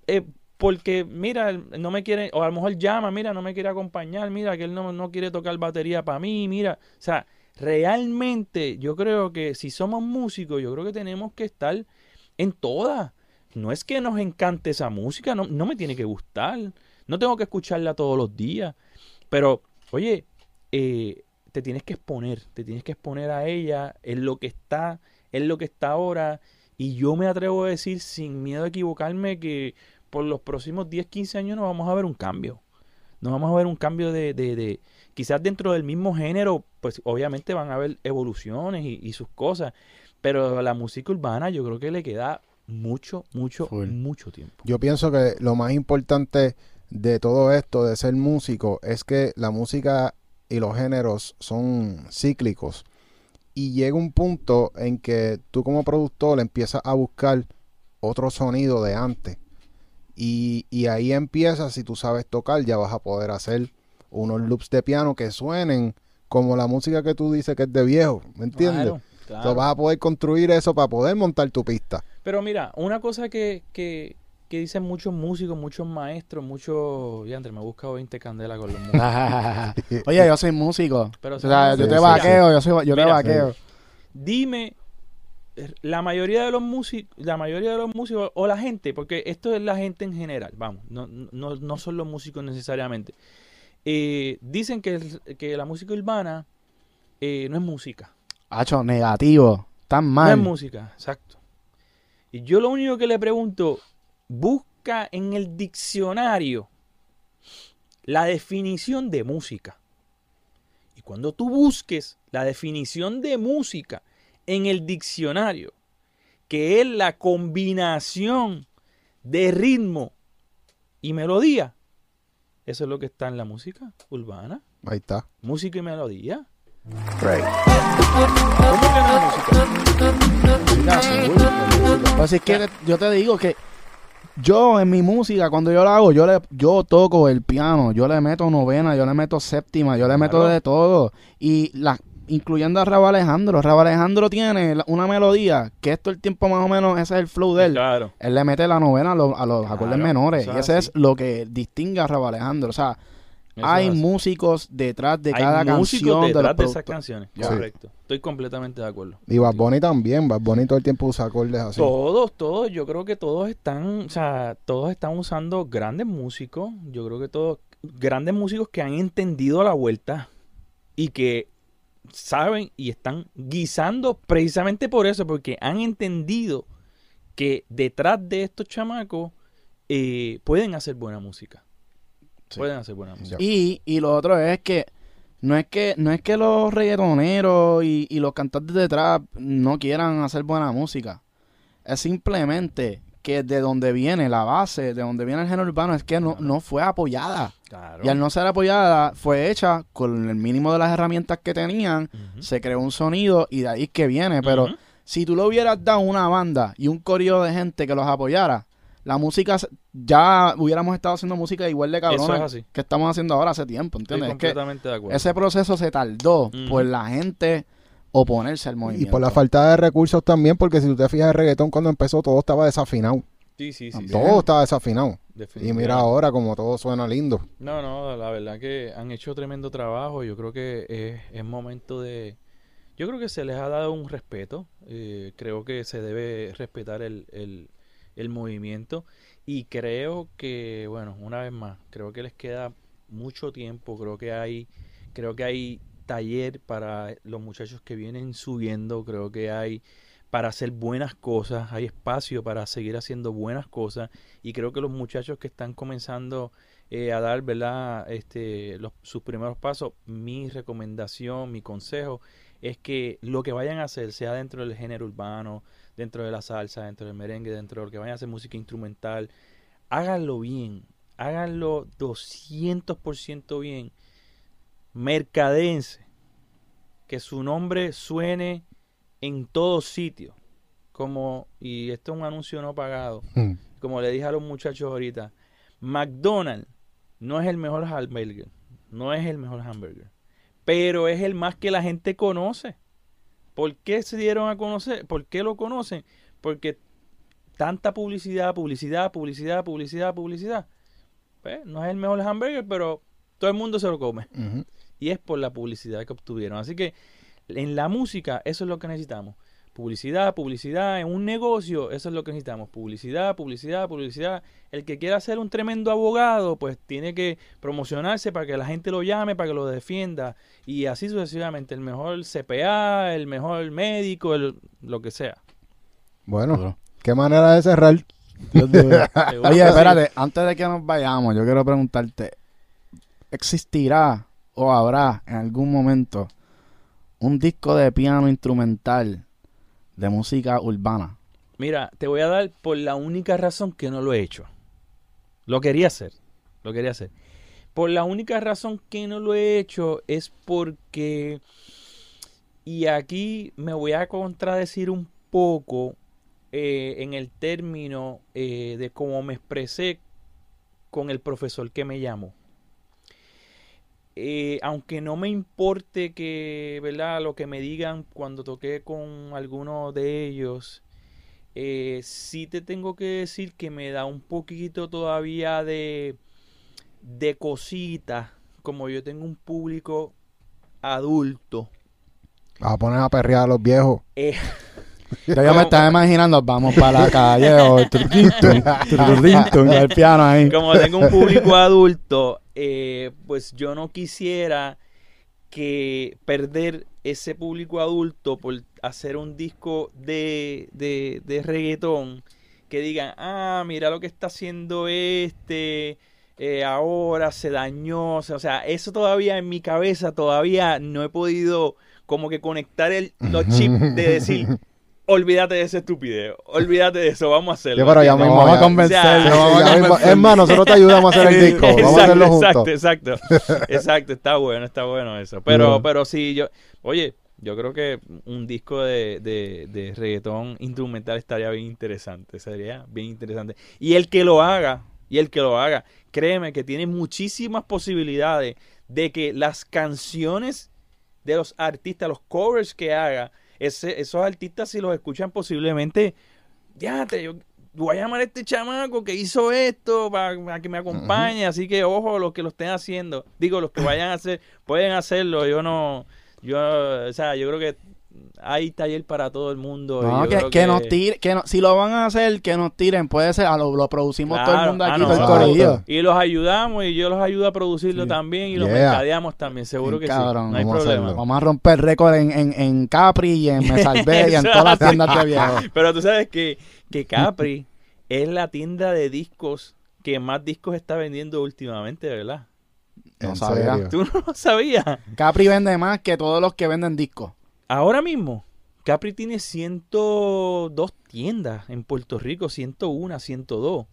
eh, porque, mira, no me quiere, o a lo mejor llama, mira, no me quiere acompañar, mira, que él no, no quiere tocar batería para mí, mira, o sea, realmente yo creo que si somos músicos, yo creo que tenemos que estar en todas. No es que nos encante esa música, no, no me tiene que gustar, no tengo que escucharla todos los días, pero oye, eh, te tienes que exponer, te tienes que exponer a ella, en lo que está, en lo que está ahora, y yo me atrevo a decir sin miedo a equivocarme que por los próximos 10, 15 años nos vamos a ver un cambio. Nos vamos a ver un cambio de, de, quizás dentro del mismo género, pues obviamente van a haber evoluciones y, sus cosas, pero la música urbana yo creo que le queda mucho, mucho, mucho tiempo. Yo pienso que lo más importante de todo esto, de ser músico, es que la música y los géneros son cíclicos. Y llega un punto en que tú como productor empiezas a buscar otro sonido de antes. Y, y ahí empiezas, si tú sabes tocar, ya vas a poder hacer unos loops de piano que suenen como la música que tú dices que es de viejo, ¿me entiendes? Claro, vas a poder construir eso para poder montar tu pista. Pero mira, una cosa que, que, que dicen muchos músicos, muchos maestros, muchos... Ya, me he buscado 20 candelas con los músicos. Oye, yo soy músico. Pero, o sea, yo te vaqueo, yo, soy, yo te vaqueo. Dime la mayoría de los músicos, la mayoría de los músicos o la gente, porque esto es la gente en general, vamos, no, no, no son los músicos necesariamente. Eh, dicen que, que, la música urbana eh, no es música. Hacho, negativo. Tan mal. No es música, exacto. Y yo lo único que le pregunto, busca en el diccionario la definición de música. Y cuando tú busques la definición de música en el diccionario, que es la combinación de ritmo y melodía, eso es lo que está en la música urbana. Ahí está. Música y melodía. Right. Pues es que yo te digo que yo en mi música, cuando yo la hago, yo le, yo toco el piano, yo le meto novena, yo le meto séptima, yo le meto de todo. Y la, incluyendo a Rabo Alejandro. Rabo Alejandro tiene una melodía que esto el tiempo más o menos, ese es el flow de él. Claro. Él le mete la novena a los, acordes menores. y ese es lo que distingue a Rabo Alejandro. O sea, hay músicos detrás de cada canción. detrás de, esas canciones. Correcto. Estoy completamente de acuerdo. Y Bad Bunny también. Bad Bunny todo el tiempo usa acordes así. Todos, todos. Yo creo que todos están, o sea, todos están usando grandes músicos. Yo creo que todos, grandes músicos que han entendido la vuelta y que saben y están guisando precisamente por eso, porque han entendido que detrás de estos chamacos eh, pueden hacer buena música. Pueden hacer buena música. Y, y lo otro es que no es que no es que los reggaetoneros y, y los cantantes de trap no quieran hacer buena música. Es simplemente que de donde viene la base, de donde viene el género urbano, es que no, no fue apoyada. Y al no ser apoyada, fue hecha con el mínimo de las herramientas que tenían, se creó un sonido y de ahí es que viene. Pero si tú le hubieras dado una banda y un corrido de gente que los apoyara, la música, ya hubiéramos estado haciendo música igual de cabrón que estamos haciendo ahora hace tiempo, ¿entiendes? completamente de acuerdo. Ese proceso se tardó por la gente oponerse al movimiento. Y por la falta de recursos también, porque si tú te fijas el reggaetón cuando empezó todo estaba desafinado. Sí, sí, sí. Todo estaba desafinado. Y mira ahora como todo suena lindo. No, no, la verdad que han hecho tremendo trabajo. Yo creo que es, momento de... Yo creo que se les ha dado un respeto. Eh, creo que se debe respetar el, el, el movimiento. Y creo que, bueno, una vez más, creo que les queda mucho tiempo. Creo que hay, creo que hay taller para los muchachos que vienen subiendo, creo que hay para hacer buenas cosas, hay espacio para seguir haciendo buenas cosas y creo que los muchachos que están comenzando eh, a dar ¿verdad? Este, los, sus primeros pasos, mi recomendación, mi consejo es que lo que vayan a hacer, sea dentro del género urbano, dentro de la salsa, dentro del merengue, dentro de lo que vayan a hacer música instrumental, háganlo bien, háganlo 200% bien mercadense, que su nombre suene en todos sitios, como, y esto es un anuncio no pagado, hmm. como le dije a los muchachos ahorita, McDonald's no es el mejor hamburger, no es el mejor hamburger, pero es el más que la gente conoce. ¿Por qué se dieron a conocer? ¿Por qué lo conocen? Porque tanta publicidad, publicidad, publicidad, publicidad, publicidad. Pues, no es el mejor hamburger, pero todo el mundo se lo come y es por la publicidad que obtuvieron. Así que en la música eso es lo que necesitamos. Publicidad, publicidad, en un negocio, eso es lo que necesitamos. Publicidad, publicidad, publicidad. El que quiera ser un tremendo abogado, pues tiene que promocionarse para que la gente lo llame, para que lo defienda. Y así sucesivamente. El mejor CPA, el mejor médico, lo que sea. Bueno, qué manera de cerrar. Oye, espérate, antes de que nos vayamos, yo quiero preguntarte, ¿existirá o habrá en algún momento un disco de piano instrumental de música urbana? Mira, te voy a dar por la única razón que no lo he hecho. Lo quería hacer, lo quería hacer. Por la única razón que no lo he hecho es porque, y aquí me voy a contradecir un poco eh, en el término eh, de cómo me expresé con el profesor que me llamó. Eh, aunque no me importe que, ¿verdad? Lo que me digan cuando toqué con alguno de ellos, eh, sí te tengo que decir que me da un poquito todavía de, de cosita, como yo tengo un público adulto. Vas a poner a perrear a los viejos. Eh, yo ya me estaba imaginando, vamos para la calle, o el piano ahí. Como tengo un público adulto, eh, pues yo no quisiera que perder ese público adulto por hacer un disco de, de, reggaetón que digan, ah, mira lo que está haciendo este, eh, ahora se dañó, o sea, eso todavía en mi cabeza todavía no he podido como que conectar el, los chips de decir, olvídate de ese estupidez, olvídate de eso, vamos a hacerlo. pero ya mismo, vamos a convencer. Es más, nosotros te ayudamos a hacer el disco, vamos a hacerlo juntos. Exacto, exacto, exacto, está bueno, está bueno eso. Pero, pero sí, yo, oye, yo creo que un disco de, de, de reggaetón instrumental estaría bien interesante, sería bien interesante. Y el que lo haga, y el que lo haga, créeme que tiene muchísimas posibilidades de que las canciones de los artistas, los covers que haga, esos artistas si los escuchan posiblemente, ya te, yo voy a llamar a este chamaco que hizo esto para, que me acompañe, así que ojo los que lo estén haciendo, digo los que vayan a hacer, pueden hacerlo, yo no, yo, o sea, yo creo que hay taller para todo el mundo. No, que, que, nos tiren, que si lo van a hacer, que nos tiren, puede ser, lo, lo producimos todo el mundo aquí, ah, Y los ayudamos y yo los ayudo a producirlo también y los mercadeamos también, seguro que sí. No hay problema. Vamos a romper récord en, en, en, Capri y en Me Salvé y en todas las tiendas de viejo. Pero tú sabes que, que Capri es la tienda de discos que más discos está vendiendo últimamente, ¿verdad? No sabía. ¿Tú no lo sabías? Capri vende más que todos los que venden discos. Ahora mismo, Capri tiene 102 tiendas en Puerto Rico, 101, 102.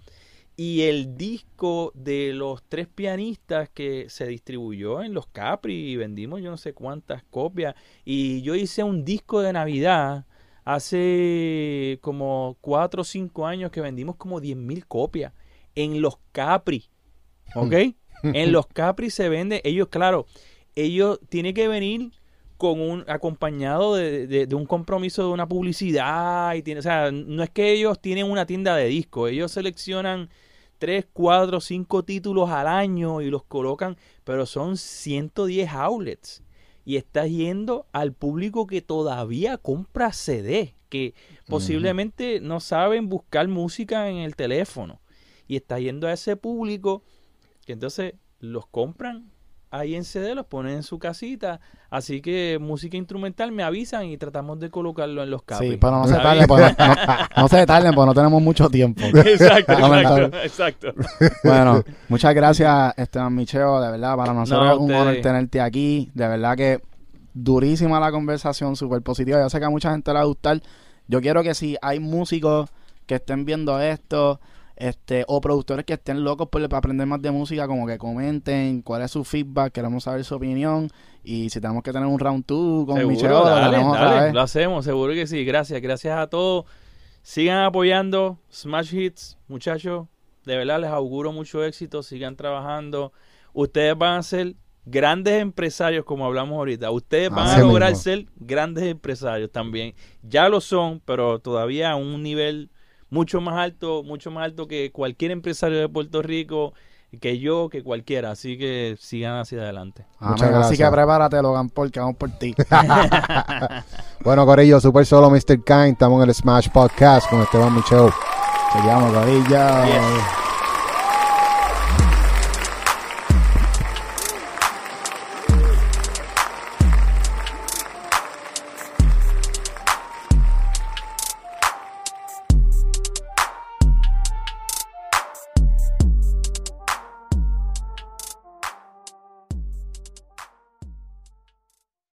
Y el disco de los tres pianistas que se distribuyó en los Capri y vendimos yo no sé cuántas copias. Y yo hice un disco de Navidad hace como 4 o 5 años que vendimos como 10 mil copias en los Capri. ¿Ok? en los Capri se vende, ellos, claro, ellos tienen que venir con un acompañado de, un compromiso de una publicidad y tiene, o sea, no es que ellos tienen una tienda de discos, ellos seleccionan tres, cuatro, cinco títulos al año y los colocan, pero son 110 outlets y estás yendo al público que todavía compra CD, que posiblemente no saben buscar música en el teléfono y está yendo a ese público que entonces los compran ahí en CD, los ponen en su casita. Así que música instrumental me avisan y tratamos de colocarlo en los cables. Sí, pero no se tarden, porque no, se tarden, porque no tenemos mucho tiempo. exacto, exacto, Bueno, muchas gracias, Esteban Micheo, de verdad, para nosotros es un honor tenerte aquí. De verdad que durísima la conversación, súper positiva. Yo sé que a mucha gente le va a gustar. Yo quiero que si hay músicos que estén viendo esto, este o productores que estén locos por, para aprender más de música, como que comenten cuál es su feedback, queremos saber su opinión y si tenemos que tener un round 2 con Michelle, lo hacemos, seguro que sí. Gracias, gracias a todos. Sigan apoyando Smash Hits, muchachos. De verdad les auguro mucho éxito, sigan trabajando. Ustedes van a ser grandes empresarios, como hablamos ahorita. Ustedes van a lograr ser grandes empresarios también. Ya lo son, pero todavía a un nivel mucho más alto, mucho más alto que cualquier empresario de Puerto Rico, que yo, que cualquiera. Así que sigan hacia adelante. Muchas gracias. Así que prepárate, Logan Paul, que vamos por ti. bueno, Corillo, super solo Mr. Kind. Estamos en el Smash Podcast con Esteban Michel. Seguimos, Corillo.